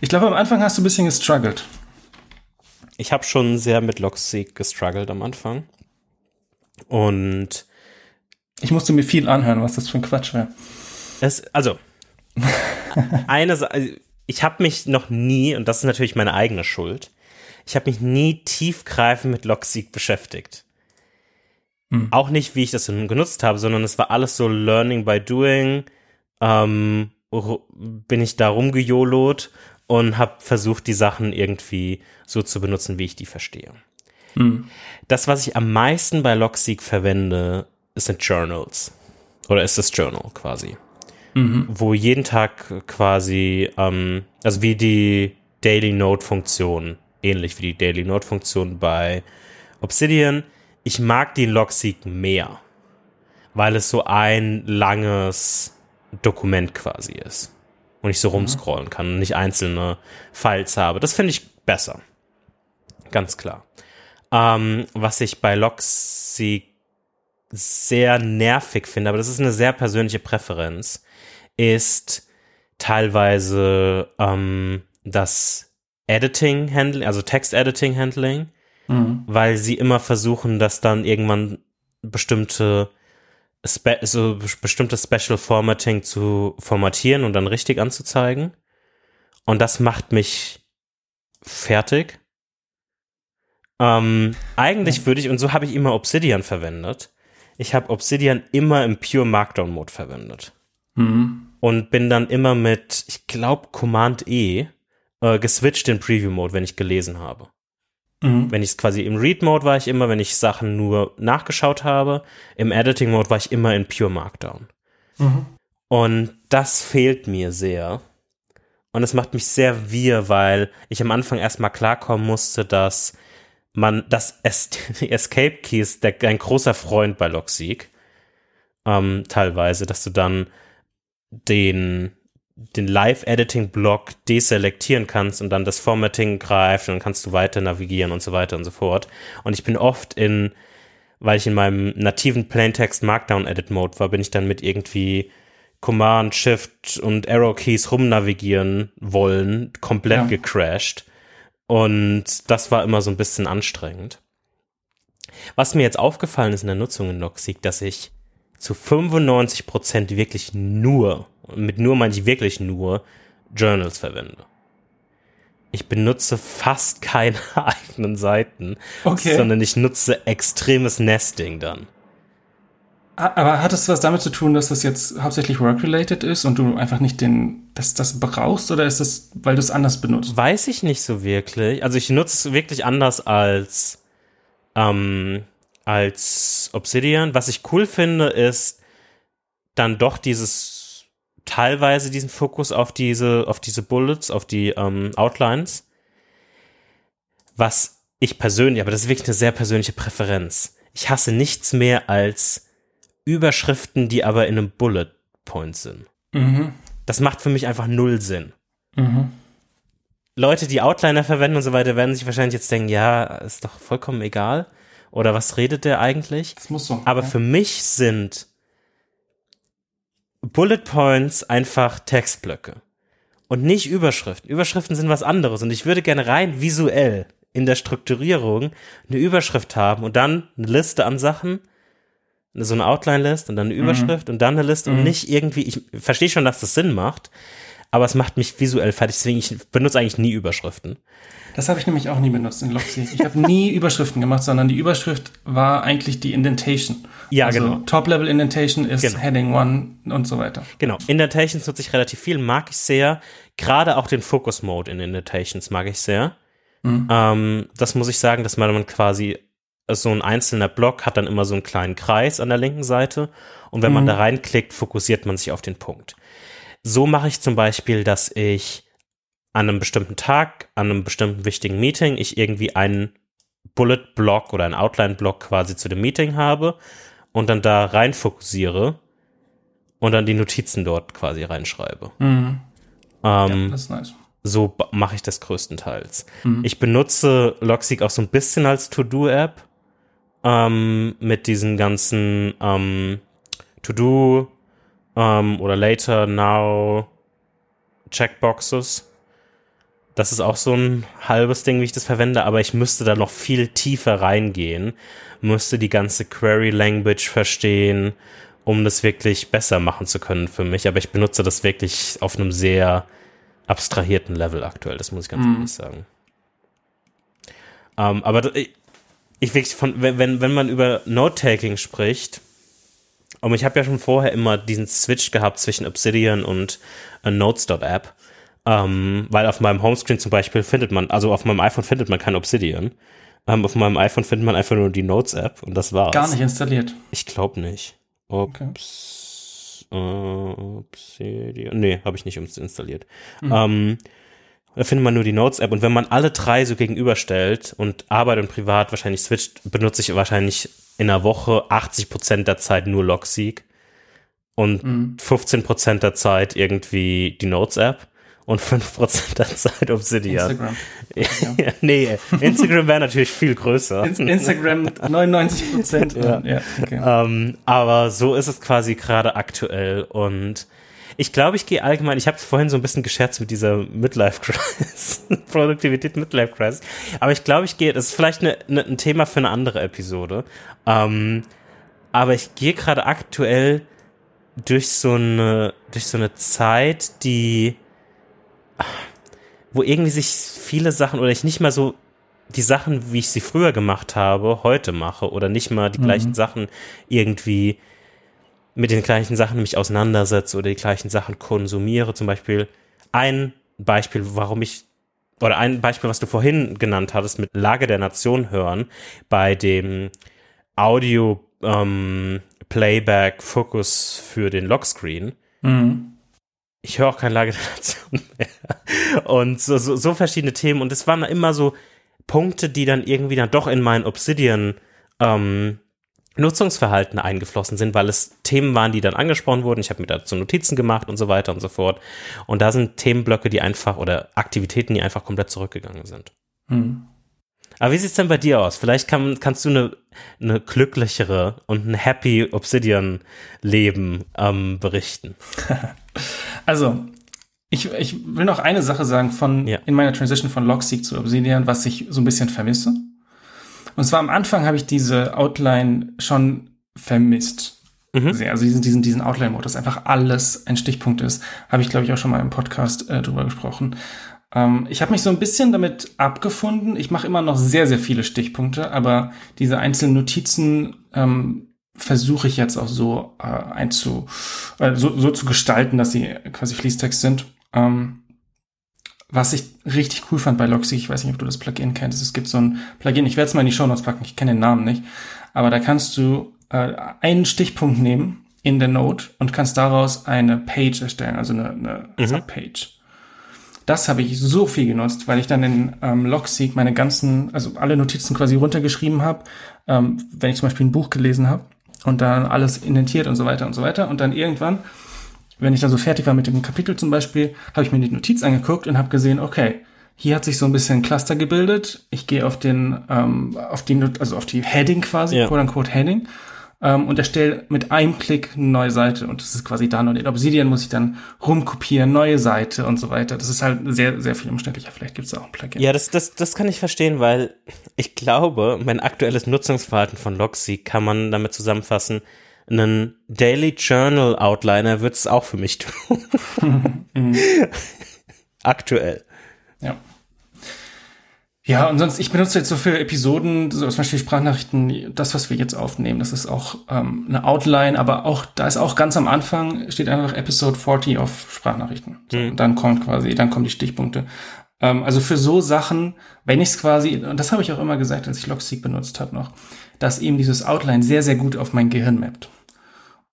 Ich glaube, am Anfang hast du ein bisschen gestruggelt. Ich habe schon sehr mit Logseek gestruggelt am Anfang. Und ich musste mir viel anhören, was das für ein Quatsch wäre. Es, also, eine Sache, ich habe mich noch nie, und das ist natürlich meine eigene Schuld, ich habe mich nie tiefgreifend mit Logseek beschäftigt. Hm. Auch nicht, wie ich das genutzt habe, sondern es war alles so Learning by Doing. Ähm, bin ich da rumgejolot und habe versucht, die Sachen irgendwie so zu benutzen, wie ich die verstehe. Hm. Das, was ich am meisten bei Logseek verwende, sind Journals. Oder ist das Journal quasi mhm. wo jeden Tag quasi, ähm, also wie die Daily Note Funktion, ähnlich wie die Daily Note Funktion bei Obsidian. Ich mag die Logseek mehr, weil es so ein langes Dokument quasi ist und ich so rumscrollen kann und nicht einzelne Files habe. Das finde ich besser. Ganz klar. Ähm, was ich bei Logseek sehr nervig finde, aber das ist eine sehr persönliche Präferenz, ist teilweise ähm, das Editing Handling, also Text Editing Handling, mhm. weil sie immer versuchen, dass dann irgendwann bestimmte Spe so bestimmte Special Formatting zu formatieren und dann richtig anzuzeigen. Und das macht mich fertig. Ähm, eigentlich würde ich, und so habe ich immer Obsidian verwendet. Ich habe Obsidian immer im Pure Markdown Mode verwendet. Mhm und bin dann immer mit, ich glaube, Command E äh, geswitcht in Preview Mode, wenn ich gelesen habe. Mhm. Wenn ich es quasi im Read Mode war ich immer, wenn ich Sachen nur nachgeschaut habe. Im Editing Mode war ich immer in Pure Markdown. Mhm. Und das fehlt mir sehr. Und es macht mich sehr wir, weil ich am Anfang erstmal klarkommen musste, dass man, das Escape Key ist der, ein großer Freund bei Logseek. Ähm, teilweise, dass du dann den den Live-Editing-Block deselektieren kannst und dann das Formatting greift und dann kannst du weiter navigieren und so weiter und so fort. Und ich bin oft in, weil ich in meinem nativen Plaintext Markdown Edit Mode war, bin ich dann mit irgendwie Command, Shift und Arrow Keys rumnavigieren wollen, komplett ja. gecrashed. Und das war immer so ein bisschen anstrengend. Was mir jetzt aufgefallen ist in der Nutzung in Logseek, dass ich zu 95 Prozent wirklich nur, mit nur meine ich wirklich nur, Journals verwende. Ich benutze fast keine eigenen Seiten, okay. sondern ich nutze extremes Nesting dann. Aber hat es was damit zu tun, dass das jetzt hauptsächlich work-related ist und du einfach nicht den, das, das brauchst oder ist das, weil du es anders benutzt? Weiß ich nicht so wirklich. Also ich nutze es wirklich anders als, ähm, als Obsidian. Was ich cool finde, ist dann doch dieses, teilweise diesen Fokus auf diese, auf diese Bullets, auf die ähm, Outlines. Was ich persönlich, aber das ist wirklich eine sehr persönliche Präferenz. Ich hasse nichts mehr als Überschriften, die aber in einem Bullet Point sind. Mhm. Das macht für mich einfach null Sinn. Mhm. Leute, die Outliner verwenden und so weiter, werden sich wahrscheinlich jetzt denken, ja, ist doch vollkommen egal. Oder was redet der eigentlich? Das muss so. Aber ja. für mich sind Bullet Points einfach Textblöcke. Und nicht Überschriften. Überschriften sind was anderes. Und ich würde gerne rein visuell in der Strukturierung eine Überschrift haben und dann eine Liste an Sachen so eine Outline-List und dann eine mhm. Überschrift mhm. und dann eine Liste mhm. und nicht irgendwie, ich verstehe schon, dass das Sinn macht, aber es macht mich visuell fertig, deswegen ich benutze eigentlich nie Überschriften. Das habe ich nämlich auch nie benutzt in Loxy. Ich habe nie Überschriften gemacht, sondern die Überschrift war eigentlich die Indentation. Ja, also genau. Top-Level Indentation ist genau. Heading One und so weiter. Genau. Indentations nutze ich relativ viel, mag ich sehr. Gerade auch den Focus Mode in Indentations mag ich sehr. Mhm. Ähm, das muss ich sagen, dass man quasi so ein einzelner Block hat dann immer so einen kleinen Kreis an der linken Seite und wenn mhm. man da reinklickt, fokussiert man sich auf den Punkt. So mache ich zum Beispiel, dass ich an einem bestimmten Tag, an einem bestimmten wichtigen Meeting, ich irgendwie einen Bullet-Block oder einen Outline-Block quasi zu dem Meeting habe und dann da rein fokussiere und dann die Notizen dort quasi reinschreibe. Mhm. Ähm, ja, das ist nice. So mache ich das größtenteils. Mhm. Ich benutze Logseek auch so ein bisschen als To-Do-App ähm, mit diesen ganzen ähm, To-Do ähm, oder Later, Now Checkboxes. Das ist auch so ein halbes Ding, wie ich das verwende, aber ich müsste da noch viel tiefer reingehen, müsste die ganze Query Language verstehen, um das wirklich besser machen zu können für mich. Aber ich benutze das wirklich auf einem sehr abstrahierten Level aktuell, das muss ich ganz mm. ehrlich sagen. Um, ähm, aber ich wirklich von, wenn, wenn man über Note-Taking spricht, und ich habe ja schon vorher immer diesen Switch gehabt zwischen Obsidian und äh, Notes.app, ähm, weil auf meinem Homescreen zum Beispiel findet man, also auf meinem iPhone findet man kein Obsidian. Ähm, auf meinem iPhone findet man einfach nur die Notes-App und das war's. Gar nicht installiert. Ich glaube nicht. Obs okay. äh, Obsidian. Nee, habe ich nicht installiert. Mhm. Ähm, da findet man nur die Notes-App und wenn man alle drei so gegenüberstellt und Arbeit und Privat wahrscheinlich switcht, benutze ich wahrscheinlich in einer Woche 80 Prozent der Zeit nur Logseek und mhm. 15 Prozent der Zeit irgendwie die Notes-App und 5% der Zeit Obsidian. Instagram. Ja. nee, Instagram wäre natürlich viel größer. Instagram 99%. ja. ja okay. ähm, aber so ist es quasi gerade aktuell und ich glaube, ich gehe allgemein, ich habe vorhin so ein bisschen gescherzt mit dieser Midlife-Crisis, Produktivität Midlife-Crisis, aber ich glaube, ich gehe, das ist vielleicht eine, eine, ein Thema für eine andere Episode, ähm, aber ich gehe gerade aktuell durch so eine, durch so eine Zeit, die, wo irgendwie sich viele Sachen oder ich nicht mal so die Sachen, wie ich sie früher gemacht habe, heute mache oder nicht mal die mhm. gleichen Sachen irgendwie mit den gleichen Sachen mich auseinandersetze oder die gleichen Sachen konsumiere. Zum Beispiel ein Beispiel, warum ich oder ein Beispiel, was du vorhin genannt hattest, mit Lage der Nation hören, bei dem Audio ähm, Playback Fokus für den Lockscreen. Mhm. Ich höre auch kein Lage der Nation mehr. Und so, so, so verschiedene Themen. Und es waren immer so Punkte, die dann irgendwie dann doch in meinen Obsidian ähm, Nutzungsverhalten eingeflossen sind, weil es Themen waren, die dann angesprochen wurden. Ich habe mir dazu Notizen gemacht und so weiter und so fort. Und da sind Themenblöcke, die einfach oder Aktivitäten, die einfach komplett zurückgegangen sind. Hm. Aber wie sieht's denn bei dir aus? Vielleicht kann, kannst du eine, eine glücklichere und ein happy Obsidian-Leben ähm, berichten. Also, ich, ich will noch eine Sache sagen von ja. in meiner Transition von Logseek zu Obsidian, was ich so ein bisschen vermisse. Und zwar am Anfang habe ich diese Outline schon vermisst. Mhm. Sehr. Also diesen, diesen, diesen Outline-Modus, einfach alles ein Stichpunkt ist. Habe ich, glaube ich, auch schon mal im Podcast äh, drüber gesprochen. Ähm, ich habe mich so ein bisschen damit abgefunden. Ich mache immer noch sehr, sehr viele Stichpunkte, aber diese einzelnen Notizen ähm, versuche ich jetzt auch so äh, einzu, äh, so, so zu gestalten, dass sie quasi Fließtext sind. Ähm, was ich richtig cool fand bei Loxy, ich weiß nicht, ob du das Plugin kennst, es gibt so ein Plugin, ich werde es mal in die Show Notes packen, ich kenne den Namen nicht, aber da kannst du äh, einen Stichpunkt nehmen in der Note und kannst daraus eine Page erstellen, also eine, eine mhm. Subpage. Das habe ich so viel genutzt, weil ich dann in ähm, Logseek meine ganzen, also alle Notizen quasi runtergeschrieben habe, ähm, wenn ich zum Beispiel ein Buch gelesen habe und dann alles indentiert und so weiter und so weiter. Und dann irgendwann, wenn ich dann so fertig war mit dem Kapitel zum Beispiel, habe ich mir die Notiz angeguckt und habe gesehen, okay, hier hat sich so ein bisschen ein Cluster gebildet. Ich gehe auf den, ähm, auf die, also auf die Heading quasi, ja. quote unquote Heading ähm, und erstelle mit einem Klick eine neue Seite und das ist quasi dann und in Obsidian muss ich dann rumkopieren, neue Seite und so weiter. Das ist halt sehr, sehr viel umständlicher. Vielleicht gibt es auch ein Plugin. Ja, das, das, das kann ich verstehen, weil ich glaube, mein aktuelles Nutzungsverhalten von Loxy kann man damit zusammenfassen, einen Daily Journal Outliner wird es auch für mich tun. Mhm. Aktuell. Ja. Ja, und sonst, ich benutze jetzt so für Episoden, so zum Beispiel Sprachnachrichten, das, was wir jetzt aufnehmen, das ist auch ähm, eine Outline, aber auch, da ist auch ganz am Anfang, steht einfach Episode 40 auf Sprachnachrichten. So, mhm. Und dann kommt quasi, dann kommen die Stichpunkte. Ähm, also für so Sachen, wenn ich es quasi, und das habe ich auch immer gesagt, als ich Logseek benutzt habe noch, dass eben dieses Outline sehr, sehr gut auf mein Gehirn mappt.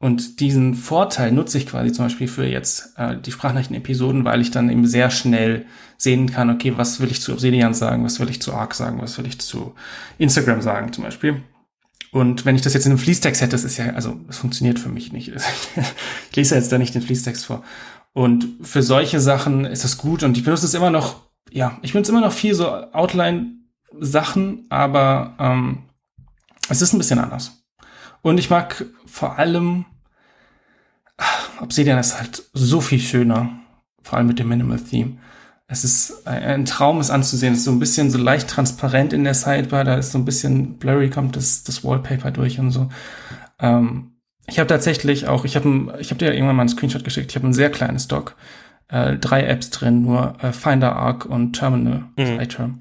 Und diesen Vorteil nutze ich quasi zum Beispiel für jetzt äh, die Sprachnachrichten-Episoden, weil ich dann eben sehr schnell sehen kann, okay, was will ich zu Obsidian sagen, was will ich zu Arc sagen, was will ich zu Instagram sagen zum Beispiel. Und wenn ich das jetzt in einem Fließtext hätte, das ist ja, also es funktioniert für mich nicht. ich lese jetzt da nicht den Fließtext vor. Und für solche Sachen ist das gut und ich benutze es immer noch, ja, ich benutze immer noch viel so Outline-Sachen, aber ähm, es ist ein bisschen anders. Und ich mag vor allem, Obsidian ist halt so viel schöner, vor allem mit dem Minimal Theme. Es ist ein Traum, es anzusehen. Es ist so ein bisschen so leicht transparent in der Sidebar. Da ist so ein bisschen blurry, kommt das, das Wallpaper durch und so. Ähm, ich habe tatsächlich auch, ich habe ich hab dir irgendwann mal einen Screenshot geschickt. Ich habe ein sehr kleines Dock. Äh, drei Apps drin, nur äh, Finder, Arc und Terminal, mhm. iTerm.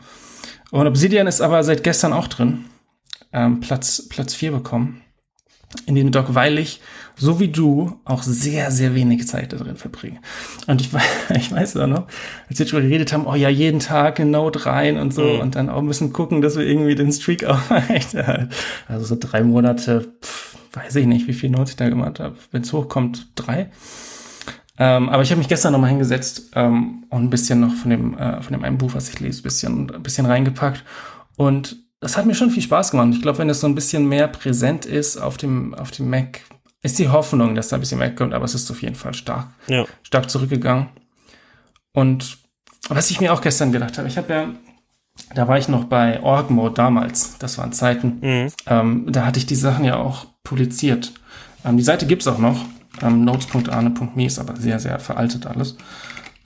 Und Obsidian ist aber seit gestern auch drin. Ähm, Platz, Platz vier bekommen in den Doc, weil ich, so wie du, auch sehr, sehr wenig Zeit da drin verbringe. Und ich, ich weiß auch noch, als wir darüber geredet haben, oh ja, jeden Tag in Note rein und so mhm. und dann auch ein bisschen gucken, dass wir irgendwie den Streak auch Also so drei Monate, pff, weiß ich nicht, wie viel Notes ich da gemacht habe. Wenn es hochkommt, drei. Ähm, aber ich habe mich gestern nochmal hingesetzt ähm, und ein bisschen noch von dem, äh, von dem einen Buch, was ich lese, bisschen, ein bisschen reingepackt. Und das hat mir schon viel Spaß gemacht. Ich glaube, wenn das so ein bisschen mehr präsent ist auf dem, auf dem Mac, ist die Hoffnung, dass da ein bisschen mehr kommt, aber es ist auf jeden Fall stark, ja. stark zurückgegangen. Und was ich mir auch gestern gedacht habe, ich habe ja, da war ich noch bei Org-Mode damals, das waren Zeiten, mhm. ähm, da hatte ich die Sachen ja auch publiziert. Ähm, die Seite gibt's auch noch, ähm, notes.arne.me ist aber sehr, sehr veraltet alles.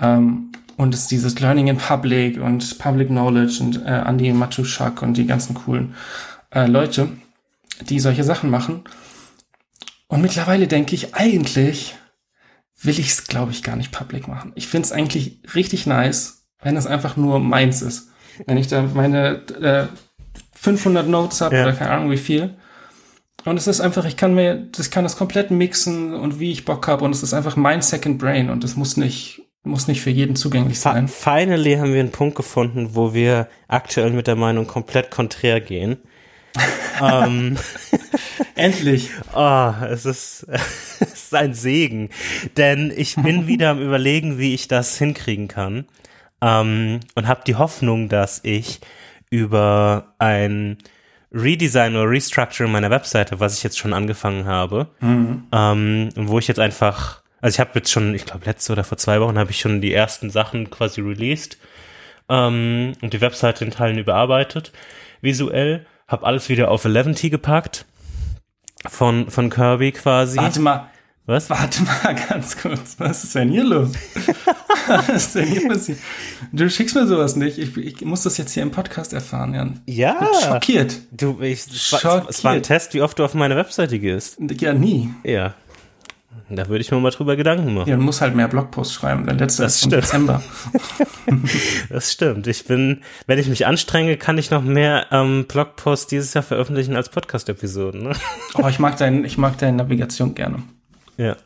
Ähm, und es ist dieses Learning in Public und Public Knowledge und äh, Andy Matuschak und die ganzen coolen äh, Leute, die solche Sachen machen. Und mittlerweile denke ich, eigentlich will ich es, glaube ich, gar nicht public machen. Ich finde es eigentlich richtig nice, wenn es einfach nur meins ist. Wenn ich da meine äh, 500 Notes habe ja. oder keine Ahnung wie viel. Und es ist einfach, ich kann mir, das kann das komplett mixen und wie ich Bock habe und es ist einfach mein Second Brain und es muss nicht muss nicht für jeden zugänglich sein. Finally haben wir einen Punkt gefunden, wo wir aktuell mit der Meinung komplett konträr gehen. ähm, Endlich. Oh, es ist, es ist ein Segen. Denn ich bin wieder am überlegen, wie ich das hinkriegen kann. Ähm, und habe die Hoffnung, dass ich über ein Redesign oder Restructuring meiner Webseite, was ich jetzt schon angefangen habe, ähm, wo ich jetzt einfach, also ich habe jetzt schon, ich glaube letzte oder vor zwei Wochen habe ich schon die ersten Sachen quasi released ähm, und die Webseite in Teilen überarbeitet, visuell, habe alles wieder auf Eleventy gepackt von von Kirby quasi. Warte mal, Was? warte mal ganz kurz. Was ist denn hier los? Was ist denn hier passiert? Du schickst mir sowas nicht. Ich, ich muss das jetzt hier im Podcast erfahren, Jan. Ja. Schockiert. Du, ich, es war, es war ein Schockiert. Test, wie oft du auf meine Webseite gehst. Ja, nie. Ja. Da würde ich mir mal drüber Gedanken machen. Ja, du musst halt mehr Blogposts schreiben. Der letzte Das ist im stimmt. Dezember. Das stimmt. Ich bin, wenn ich mich anstrenge, kann ich noch mehr ähm, Blogposts dieses Jahr veröffentlichen als Podcast-Episoden. Ne? Oh, ich mag dein, ich mag deine Navigation gerne. Ja.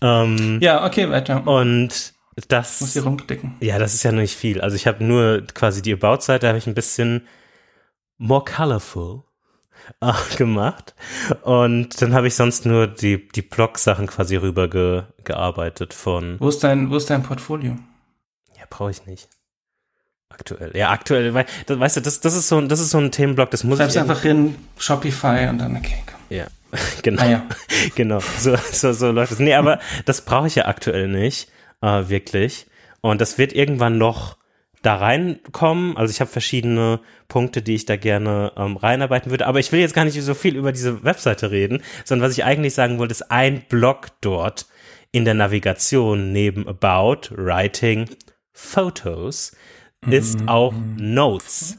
Ähm, Ja, okay, weiter. und Muss das, hier rumklicken. ja, das ist ja nicht viel. Also ich habe nur quasi die About-Seite, habe ich ein bisschen more colorful äh, gemacht. Und dann habe ich sonst nur die, die Blog-Sachen quasi rüber ge, gearbeitet von, Wo ist dein, wo ist dein Portfolio? ja, brauche ich nicht. Aktuell. Ja, aktuell, weil, das, weißt du, das, das ist so ein, das ist so ein Themenblock, das muss Schreibst ich. einfach in Shopify und dann, okay, komm. Ja, genau. Ah ja. genau, so, so, so läuft es. Nee, aber das brauche ich ja aktuell nicht, äh, wirklich. Und das wird irgendwann noch da reinkommen. Also ich habe verschiedene Punkte, die ich da gerne ähm, reinarbeiten würde. Aber ich will jetzt gar nicht so viel über diese Webseite reden, sondern was ich eigentlich sagen wollte, ist ein Block dort in der Navigation neben About, Writing, Photos ist auch Notes.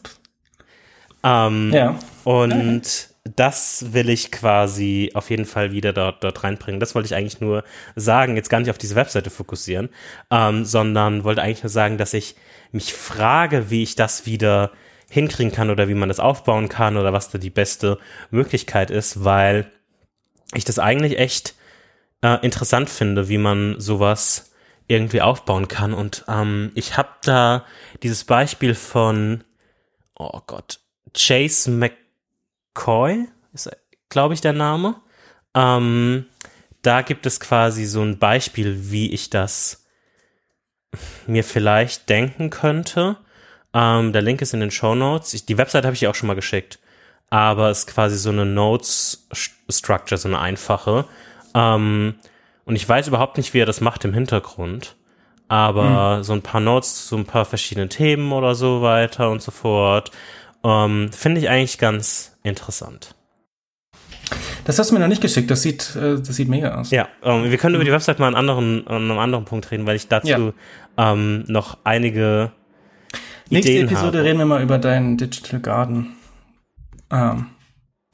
Ähm, Ja. und das will ich quasi auf jeden Fall wieder dort, dort reinbringen. Das wollte ich eigentlich nur sagen, jetzt gar nicht auf diese Webseite fokussieren, ähm, sondern wollte eigentlich nur sagen, dass ich mich frage, wie ich das wieder hinkriegen kann oder wie man das aufbauen kann oder was da die beste Möglichkeit ist, weil ich das eigentlich echt äh, interessant finde, wie man sowas irgendwie aufbauen kann. Und ähm, ich habe da dieses Beispiel von, oh Gott, Chase McCoy, ist, glaube ich, der Name. Ähm, da gibt es quasi so ein Beispiel, wie ich das mir vielleicht denken könnte. Ähm, der Link ist in den Show Notes. Ich, die Website habe ich dir auch schon mal geschickt. Aber es ist quasi so eine Notes-Structure, so eine einfache. Ähm, und ich weiß überhaupt nicht, wie er das macht im Hintergrund. Aber so ein paar Notes, so ein paar verschiedene Themen oder so weiter und so fort. Ähm, Finde ich eigentlich ganz interessant. Das hast du mir noch nicht geschickt. Das sieht, äh, das sieht mega aus. Ja, ähm, wir können über die Website mal an, anderen, an einem anderen Punkt reden, weil ich dazu Ja. ähm, noch einige Nächste Ideen Episode habe. reden wir mal über deinen Digital Garden. Ähm,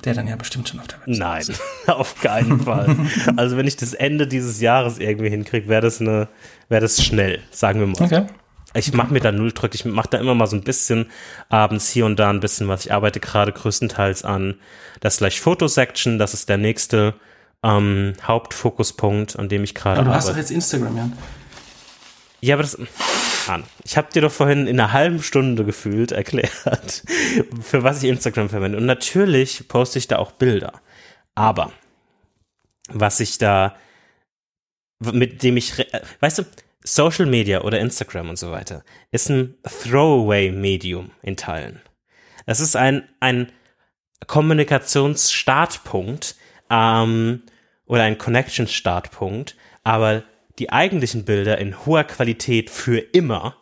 der dann ja bestimmt schon auf der Website Nein, ist. auf keinen Fall. Also wenn ich das Ende dieses Jahres irgendwie hinkriege, wäre das eine, wäre das schnell, sagen wir mal. Okay. Ich mache mir da null Druck. Ich mache da immer mal so ein bisschen abends hier und da ein bisschen was. Ich arbeite gerade größtenteils an der Slash Photo Section. Das ist der nächste ähm, Hauptfokuspunkt, an dem ich gerade Aber du hast doch arbeite. jetzt Instagram, Jan. Ja, aber das. Mann, ich habe dir doch vorhin in einer halben Stunde gefühlt erklärt, für was ich Instagram verwende. Und natürlich poste ich da auch Bilder. Aber was ich da, mit dem ich, äh, weißt du, Social Media oder Instagram und so weiter, ist ein Throwaway-Medium in Teilen. Es ist ein, ein Kommunikationsstartpunkt ähm, oder ein Connection-Startpunkt, aber die eigentlichen Bilder in hoher Qualität für immer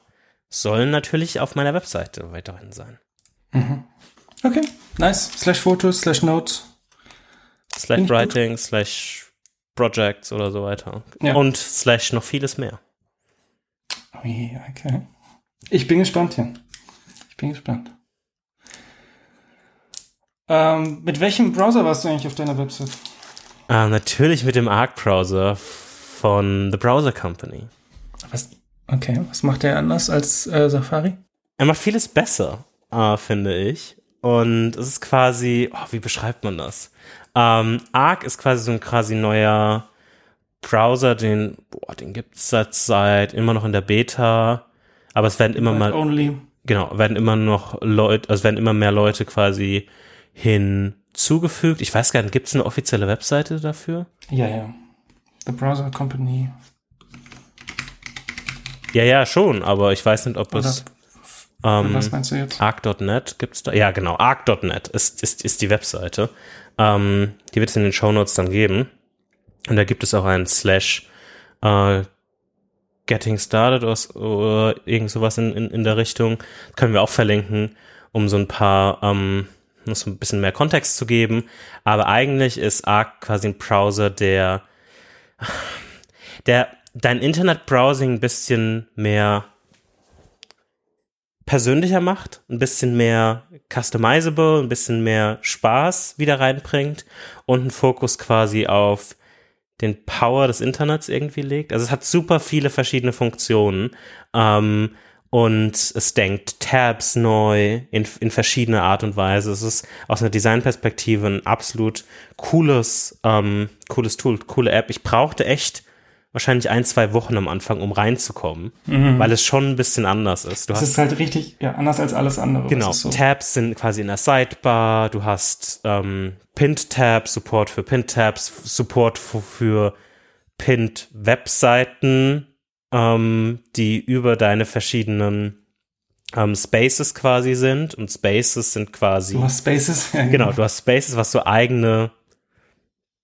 sollen natürlich auf meiner Webseite weiterhin sein. Okay, nice. Slash Fotos, slash Notes. Slash. Writing, slash Projects oder so weiter. Ja. Und slash noch vieles mehr. Ui, okay. Ich bin gespannt, Jan. Ich bin gespannt. Ähm, mit welchem Browser warst du eigentlich auf deiner Website? Ah, natürlich mit dem Arc-Browser von The Browser Company. Was? Okay, was macht der anders als äh, Safari? Er macht vieles besser, äh, finde ich. Und es ist quasi, oh, wie beschreibt man das? Ähm, Arc ist quasi so ein quasi neuer Browser, den, boah, den gibt es seit, immer noch in der Beta. Aber es werden immer mal, Only. genau, werden immer noch Leute, also werden immer mehr Leute quasi hinzugefügt. Ich weiß gar nicht, gibt es eine offizielle Webseite dafür? Ja, ja. The Browser Company. Ja, ja, schon, aber ich weiß nicht, ob Oder es. Ähm, Was meinst du jetzt? Arc.net gibt's da? Ja, genau. Arc.net ist, ist, ist die Webseite. Ähm, die wird es in den Shownotes dann geben. Und da gibt es auch einen Slash äh, Getting Started oder, irgend sowas in, in, in der Richtung. können wir auch verlinken, um so ein paar, ähm, noch so ein bisschen mehr Kontext zu geben. Aber eigentlich ist Arc quasi ein Browser, der, der dein Internetbrowsing ein bisschen mehr persönlicher macht, ein bisschen mehr customizable, ein bisschen mehr Spaß wieder reinbringt und einen Fokus quasi auf den Power des Internets irgendwie legt. Also es hat super viele verschiedene Funktionen ähm, und es denkt Tabs neu in, in verschiedene Art und Weise. Es ist aus einer Designperspektive ein absolut cooles, ähm, cooles Tool, coole App. Ich brauchte echt wahrscheinlich ein, zwei Wochen am Anfang, um reinzukommen, weil es schon ein bisschen anders ist. Du Das hast ist halt richtig, ja, anders als alles andere. Genau, so. Tabs sind quasi in der Sidebar, du hast ähm, Pinned-Tabs, Support für Pinned-Tabs, Support für, für Pinned-Webseiten, ähm, die über deine verschiedenen ähm, Spaces quasi sind und Spaces sind quasi, Du hast Spaces. Ja, genau, du hast Spaces, was so eigene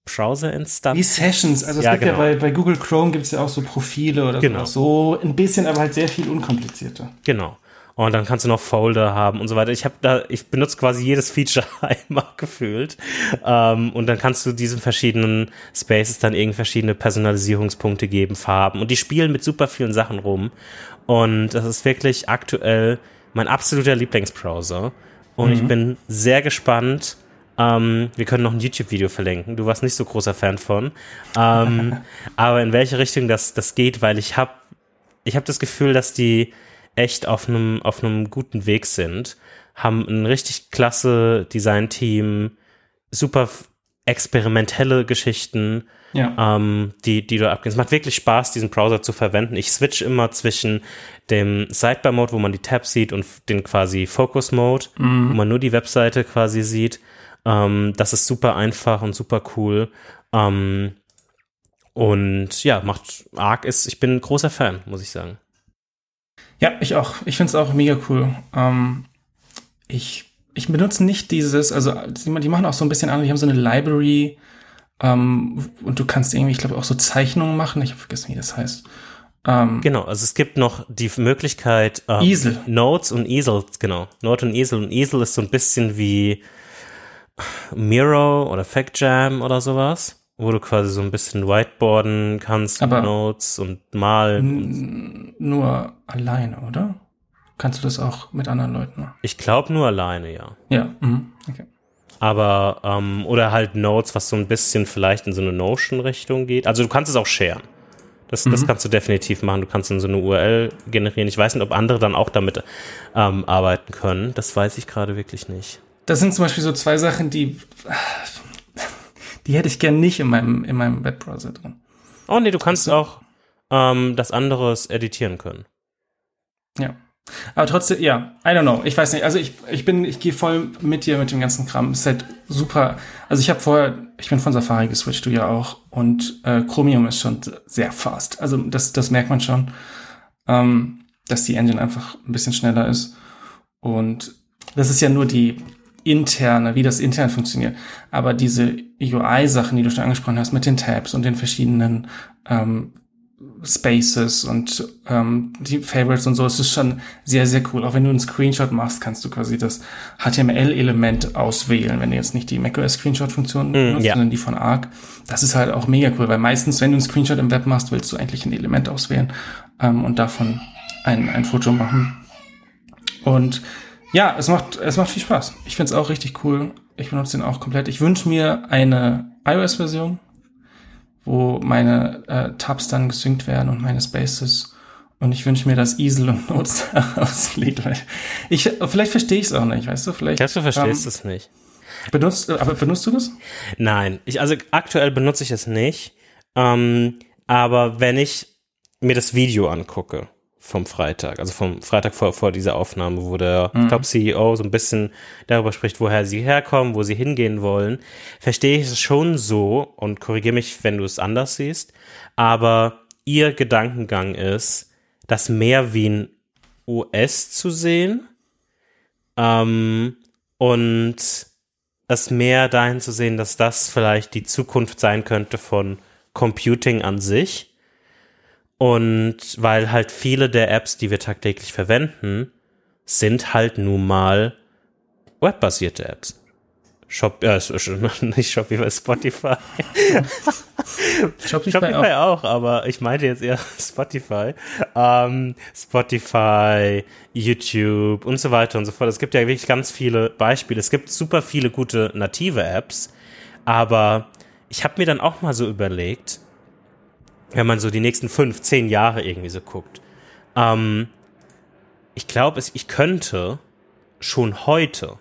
Wie Browser-Instanzen Sessions. Also es Ja, gibt genau. ja bei, bei Google Chrome gibt es ja auch so Profile oder Genau. So ein bisschen, aber halt sehr viel unkomplizierter. Genau. Und dann kannst du noch Folder haben und so weiter. Ich habe da, ich benutze quasi jedes Feature einmal gefühlt. Ähm, und dann kannst du diesen verschiedenen Spaces dann irgendwie verschiedene Personalisierungspunkte geben, Farben. Und die spielen mit super vielen Sachen rum. Und das ist wirklich aktuell mein absoluter Lieblingsbrowser. Und ich bin sehr gespannt. Ähm, wir können noch ein YouTube-Video verlinken. Du warst nicht so großer Fan von. Ähm, aber in welche Richtung das, das geht, weil ich habe ich habe das Gefühl, dass die echt auf einem auf einem guten Weg sind, haben ein richtig klasse Design-Team, super experimentelle Geschichten, Ja. ähm, die, die du abgehst. Es macht wirklich Spaß, diesen Browser zu verwenden. Ich switch immer zwischen dem Sidebar-Mode, wo man die Tabs sieht, und den quasi Focus-Mode, wo man nur die Webseite quasi sieht. Ähm, das ist super einfach und super cool. Ähm, und ja, macht arg ist, ich bin ein großer Fan, muss ich sagen. Ja, ich auch. Ich finde es auch mega cool. Ähm, ich, ich benutze nicht dieses, also die, die machen auch so ein bisschen an, die haben so eine Library ähm, und du kannst irgendwie, ich glaube, auch so Zeichnungen machen. Ich habe vergessen, wie das heißt. Ähm, Genau, also es gibt noch die Möglichkeit ähm, Easel. Notes und Easel, genau. Note und Easel und Easel ist so ein bisschen wie Miro oder FactJam oder sowas, wo du quasi so ein bisschen whiteboarden kannst, Aber- mit Notes und malen. nur alleine, oder? Kannst du das auch mit anderen Leuten machen? Ich glaube nur alleine, ja. Ja. Mhm. Okay. Aber, ähm, oder halt Notes, was so ein bisschen vielleicht in so eine Notion-Richtung geht. Also du kannst es auch sharen. Das, das kannst du definitiv machen. Du kannst dann so eine URL generieren. Ich weiß nicht, ob andere dann auch damit ähm, arbeiten können. Das weiß ich gerade wirklich nicht. Das sind zum Beispiel so zwei Sachen, die, die hätte ich gern nicht in meinem, in meinem Webbrowser drin. Oh nee, du kannst auch ähm, das anderes editieren können. Ja. Aber trotzdem, ja, I don't know. Ich weiß nicht. Also ich, ich bin, ich gehe voll mit dir mit dem ganzen Kram. Ist halt super. Also ich habe vorher, ich bin von Safari geswitcht, du ja auch. Und äh, Chromium ist schon sehr fast. Also das, das merkt man schon, ähm, dass die Engine einfach ein bisschen schneller ist. Und das ist ja nur die interne, wie das intern funktioniert. Aber diese UI-Sachen, die du schon angesprochen hast, mit den Tabs und den verschiedenen ähm, Spaces und ähm, die Favorites und so, es ist schon sehr, sehr cool. Auch wenn du einen Screenshot machst, kannst du quasi das HTML-Element auswählen, wenn du jetzt nicht die macOS-Screenshot-Funktion benutzt, ja. sondern die von Arc. Das ist halt auch mega cool, weil meistens, wenn du einen Screenshot im Web machst, willst du eigentlich ein Element auswählen ähm, und davon ein, ein Foto machen. Und ja, es macht, es macht viel Spaß. Ich finde es auch richtig cool. Ich benutze den auch komplett. Ich wünsche mir eine iOS-Version, wo meine äh, Tabs dann gesynkt werden und meine Spaces. Und ich wünsche mir, dass Easel und Notes da auslegt. weil Ich, vielleicht verstehe ich es auch nicht, weißt du? Vielleicht Ich glaube, du verstehst ähm, es nicht. benutzt, aber benutzt du das? Nein, ich, also aktuell benutze ich es nicht. Ähm, aber wenn ich mir das Video angucke vom Freitag, also vom Freitag vor, vor dieser Aufnahme, wo der Mhm. Top-CEO so ein bisschen darüber spricht, woher sie herkommen, wo sie hingehen wollen, verstehe ich es schon so und korrigiere mich, wenn du es anders siehst. Aber ihr Gedankengang ist, das mehr wie ein OS zu sehen Ähm, und es mehr dahin zu sehen, dass das vielleicht die Zukunft sein könnte von Computing an sich. Und weil halt viele der Apps, die wir tagtäglich verwenden, sind halt nun mal webbasierte Apps. Shop, ja, nicht Shopify, Spotify. Shopify, Shopify auch. auch. aber ich meinte jetzt eher Spotify. Ähm, Spotify, YouTube und so weiter und so fort. Es gibt ja wirklich ganz viele Beispiele. Es gibt super viele gute native Apps, aber ich habe mir dann auch mal so überlegt, wenn man so die nächsten fünf, zehn Jahre irgendwie so guckt. Ähm, ich glaube, ich könnte schon heute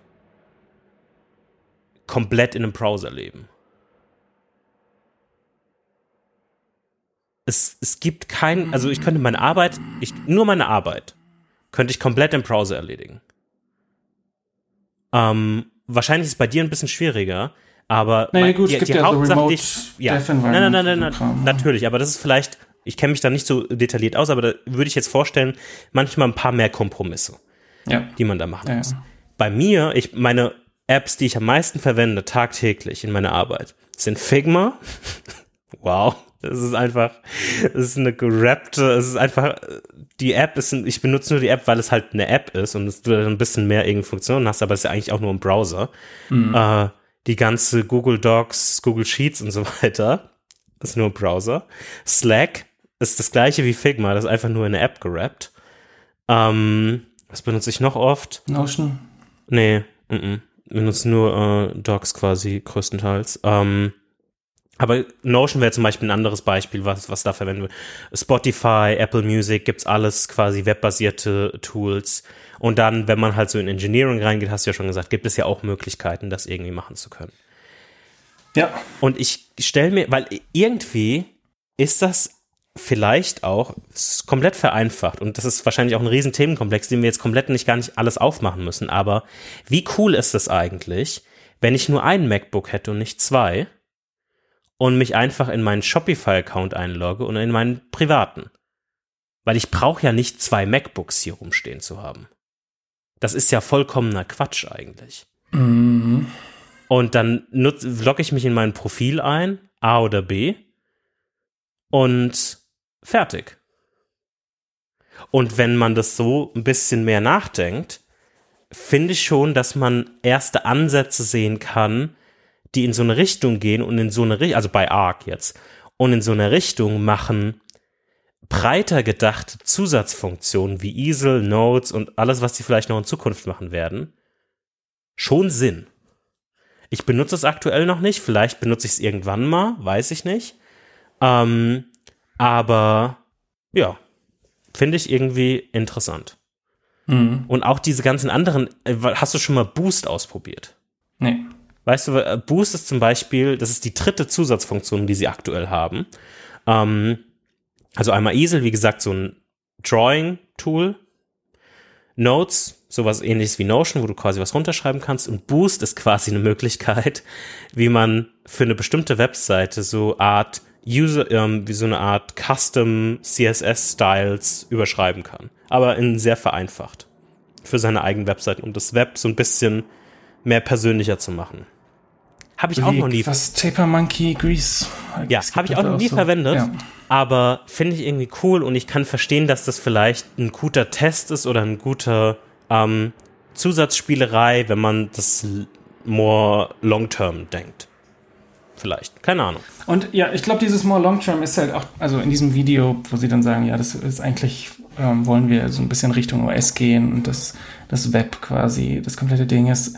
komplett in einem Browser leben. Es, es gibt kein, also ich könnte meine Arbeit, ich, nur meine Arbeit, könnte ich komplett im Browser erledigen. Ähm, wahrscheinlich ist es bei dir ein bisschen schwieriger, aber naja, gut, die, es gibt die ja Hauptsache, so ja, nein, nein, nein, nein, nein natürlich, aber das ist vielleicht, ich kenne mich da nicht so detailliert aus, aber da würde ich jetzt vorstellen, manchmal ein paar mehr Kompromisse, ja. die man da machen ja, muss. Bei mir, ich meine, Apps, die ich am meisten verwende, tagtäglich in meiner Arbeit, sind Figma. wow. Es ist einfach, es ist eine gerappte, es ist einfach, die App ist, ich benutze nur die App, weil es halt eine App ist und du ein bisschen mehr irgendwie Funktionen hast, aber es ist ja eigentlich auch nur ein Browser. Mhm. Äh, die ganze Google Docs, Google Sheets und so weiter ist nur ein Browser. Slack ist das gleiche wie Figma, das ist einfach nur in eine App gerappt. Ähm, was benutze ich noch oft? Notion. Nee, mm -mm benutze nur äh, Docs quasi größtenteils. Ähm, aber Notion wäre zum Beispiel ein anderes Beispiel, was, was da verwenden wird. Spotify, Apple Music, gibt's alles quasi webbasierte Tools. Und dann, wenn man halt so in Engineering reingeht, hast du ja schon gesagt, gibt es ja auch Möglichkeiten, das irgendwie machen zu können. Ja. Und ich stelle mir, weil irgendwie ist das vielleicht auch komplett vereinfacht und das ist wahrscheinlich auch ein riesen Themenkomplex, den wir jetzt komplett nicht gar nicht alles aufmachen müssen, aber wie cool ist es eigentlich, wenn ich nur ein MacBook hätte und nicht zwei und mich einfach in meinen Shopify-Account einlogge und in meinen privaten? Weil ich brauche ja nicht zwei MacBooks hier rumstehen zu haben. Das ist ja vollkommener Quatsch eigentlich. Mhm. Und dann logge ich mich in mein Profil ein, A oder B, und fertig. Und wenn man das so ein bisschen mehr nachdenkt, finde ich schon, dass man erste Ansätze sehen kann, die in so eine Richtung gehen und in so eine Richtung, also bei Arc jetzt, und in so eine Richtung machen breiter gedachte Zusatzfunktionen wie Easel, Notes und alles, was sie vielleicht noch in Zukunft machen werden, schon Sinn. Ich benutze es aktuell noch nicht, vielleicht benutze ich es irgendwann mal, weiß ich nicht. Ähm, aber ja, finde ich irgendwie interessant. Mhm. Und auch diese ganzen anderen, äh, hast du schon mal Boost ausprobiert? Nee. Weißt du, Boost ist zum Beispiel, das ist die dritte Zusatzfunktion, die sie aktuell haben. Ähm, also einmal Easel, wie gesagt, so ein Drawing-Tool. Notes, sowas ähnliches wie Notion, wo du quasi was runterschreiben kannst. Und Boost ist quasi eine Möglichkeit, wie man für eine bestimmte Webseite so Art User, ähm, wie so eine Art Custom CSS Styles überschreiben kann. Aber in sehr vereinfacht. Für seine eigenen Webseiten, um das Web so ein bisschen mehr persönlicher zu machen. Habe ich wie, auch noch nie. Was Taper Monkey Grease. Ja, habe ich auch noch nie so. verwendet. Ja. Aber finde ich irgendwie cool und ich kann verstehen, dass das vielleicht ein guter Test ist oder ein guter ähm, Zusatzspielerei, wenn man das more long-term denkt vielleicht. Keine Ahnung. Und ja, ich glaube, dieses More Long Term ist halt auch, also in diesem Video, wo sie dann sagen, ja, das ist eigentlich, ähm, wollen wir so ein bisschen Richtung OS gehen und das, das Web quasi, das komplette Ding ist.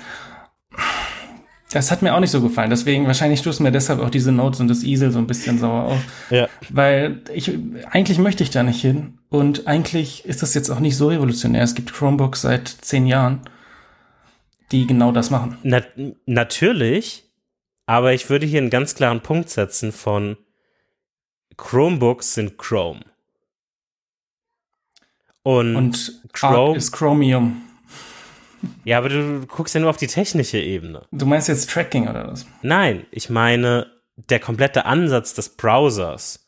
Das hat mir auch nicht so gefallen. Deswegen, wahrscheinlich stoßen mir deshalb auch diese Notes und das Easel so ein bisschen sauer auf. Ja. Weil ich, eigentlich möchte ich da nicht hin. Und eigentlich ist das jetzt auch nicht so revolutionär. Es gibt Chromebooks seit zehn Jahren, die genau das machen. Na, natürlich. Aber ich würde hier einen ganz klaren Punkt setzen von Chromebooks sind Chrome. Und, Und Chrome ist Chromium. Ja, aber du guckst ja nur auf die technische Ebene. Du meinst jetzt Tracking oder was? Nein, ich meine der komplette Ansatz des Browsers,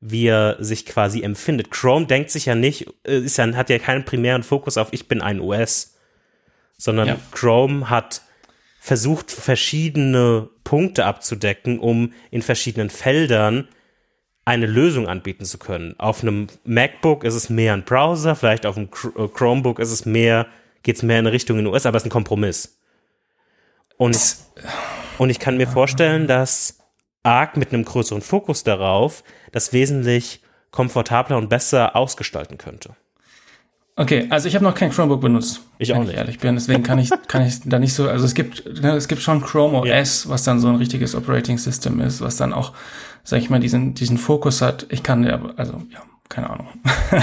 wie er sich quasi empfindet. Chrome denkt sich ja nicht, äh, ist ja, hat ja keinen primären Fokus auf ich bin ein OS, sondern Ja. Chrome hat versucht, verschiedene Punkte abzudecken, um in verschiedenen Feldern eine Lösung anbieten zu können. Auf einem MacBook ist es mehr ein Browser, vielleicht auf einem äh, Chromebook ist es mehr, geht es mehr in Richtung in US, aber es ist ein Kompromiss. Und, und ich kann mir vorstellen, dass Arc mit einem größeren Fokus darauf das wesentlich komfortabler und besser ausgestalten könnte. Okay, also ich habe noch kein Chromebook benutzt. Ich auch nicht. Ich ehrlich bin, deswegen kann ich kann ich da nicht so. Also es gibt ne, es gibt schon Chrome OS, was dann so ein richtiges Operating System ist, was dann auch, sag ich mal, diesen diesen Fokus hat. Ich kann ja, also ja, keine Ahnung.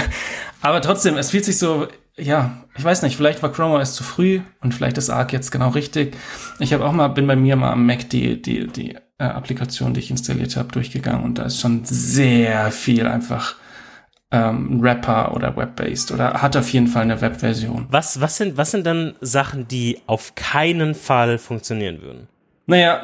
Aber trotzdem, es fühlt sich so, ja, ich weiß nicht. Vielleicht war Chrome OS zu früh und vielleicht ist Arc jetzt genau richtig. Ich habe auch mal bin bei mir mal am Mac die die die äh, Applikation, die ich installiert habe, durchgegangen und da ist schon sehr viel einfach ähm, Rapper oder Web-based oder hat auf jeden Fall eine Web-Version. Was, was, sind, was sind dann Sachen, die auf keinen Fall funktionieren würden? Naja,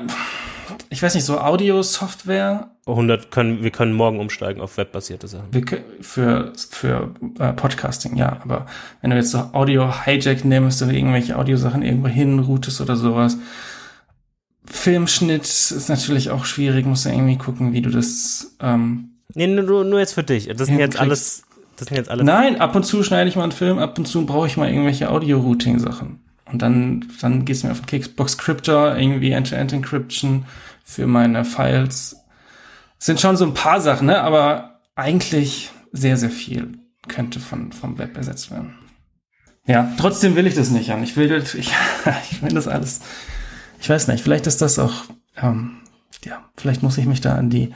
ich weiß nicht, so Audio-Software 100 können, wir können morgen umsteigen auf webbasierte Sachen. wir für, für äh, Podcasting, ja, aber wenn du jetzt so Audio-Hijack nimmst oder irgendwelche Audiosachen irgendwo hinroutest oder sowas, Filmschnitt ist natürlich auch schwierig, musst du irgendwie gucken, wie du das ähm, Nee, nur, nur jetzt für dich. Das sind jetzt alles, das sind jetzt alles. Nein, ab und zu schneide ich mal einen Film, ab und zu brauche ich mal irgendwelche Audio-Routing-Sachen. Und dann, dann geht's mir auf den Keks. Box-Cryptor, irgendwie End-to-End-Encryption für meine Files. Sind schon so ein paar Sachen, ne? Aber eigentlich sehr, sehr viel könnte von, vom Web ersetzt werden. Ja, trotzdem will ich das nicht an. Ich will, das- ich, ich will das alles. Ich weiß nicht, vielleicht ist das auch, ähm, ja, vielleicht muss ich mich da an die,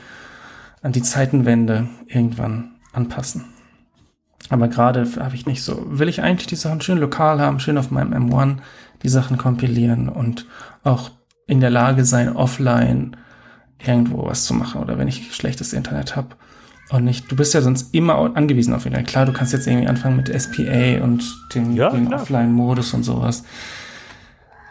an die Zeitenwende irgendwann anpassen. Aber gerade habe ich nicht so, will ich eigentlich die Sachen schön lokal haben, schön auf meinem M1 die Sachen kompilieren und auch in der Lage sein, offline irgendwo was zu machen oder wenn ich schlechtes Internet habe. Und nicht, du bist ja sonst immer angewiesen auf Internet. Klar, du kannst jetzt irgendwie anfangen mit SPA und dem, Ja. Offline-Modus und sowas.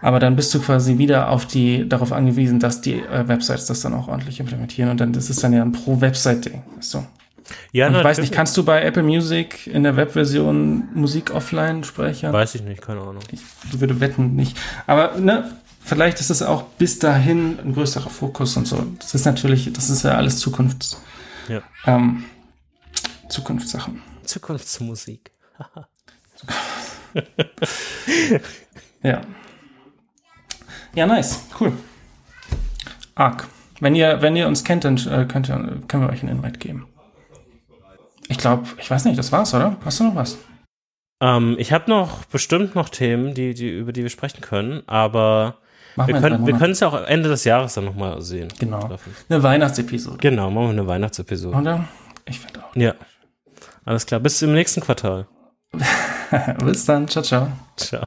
Aber dann bist du quasi wieder auf die, darauf angewiesen, dass die äh, Websites das dann auch ordentlich implementieren und dann, das ist dann ja ein Pro-Website-Ding, weißt du? ja, Und ich weiß nicht, kannst du bei Apple Music in der Webversion Musik offline speichern? Weiß ich nicht, keine Ahnung. Ich würde wetten nicht. Aber ne, vielleicht ist es auch bis dahin ein größerer Fokus und so. Das ist natürlich, das ist ja alles Zukunfts, Ja. ähm, Zukunftssachen. Zukunftsmusik. Ja. Ja, nice. Cool. Arc. Wenn ihr, wenn ihr uns kennt, dann äh, könnt ihr, können wir euch einen Invite geben. Ich glaube, ich weiß nicht, das war's, oder? Hast du noch was? Ähm, ich habe noch bestimmt noch Themen, die, die, über die wir sprechen können, aber Machen wir können es ja auch Ende des Jahres dann nochmal sehen. Genau. Treffen. Eine Weihnachtsepisode. Genau, machen wir eine Weihnachtsepisode. Oder? Ich finde auch. Ja. Alles klar, bis im nächsten Quartal. Bis dann. Ciao, ciao. Ciao.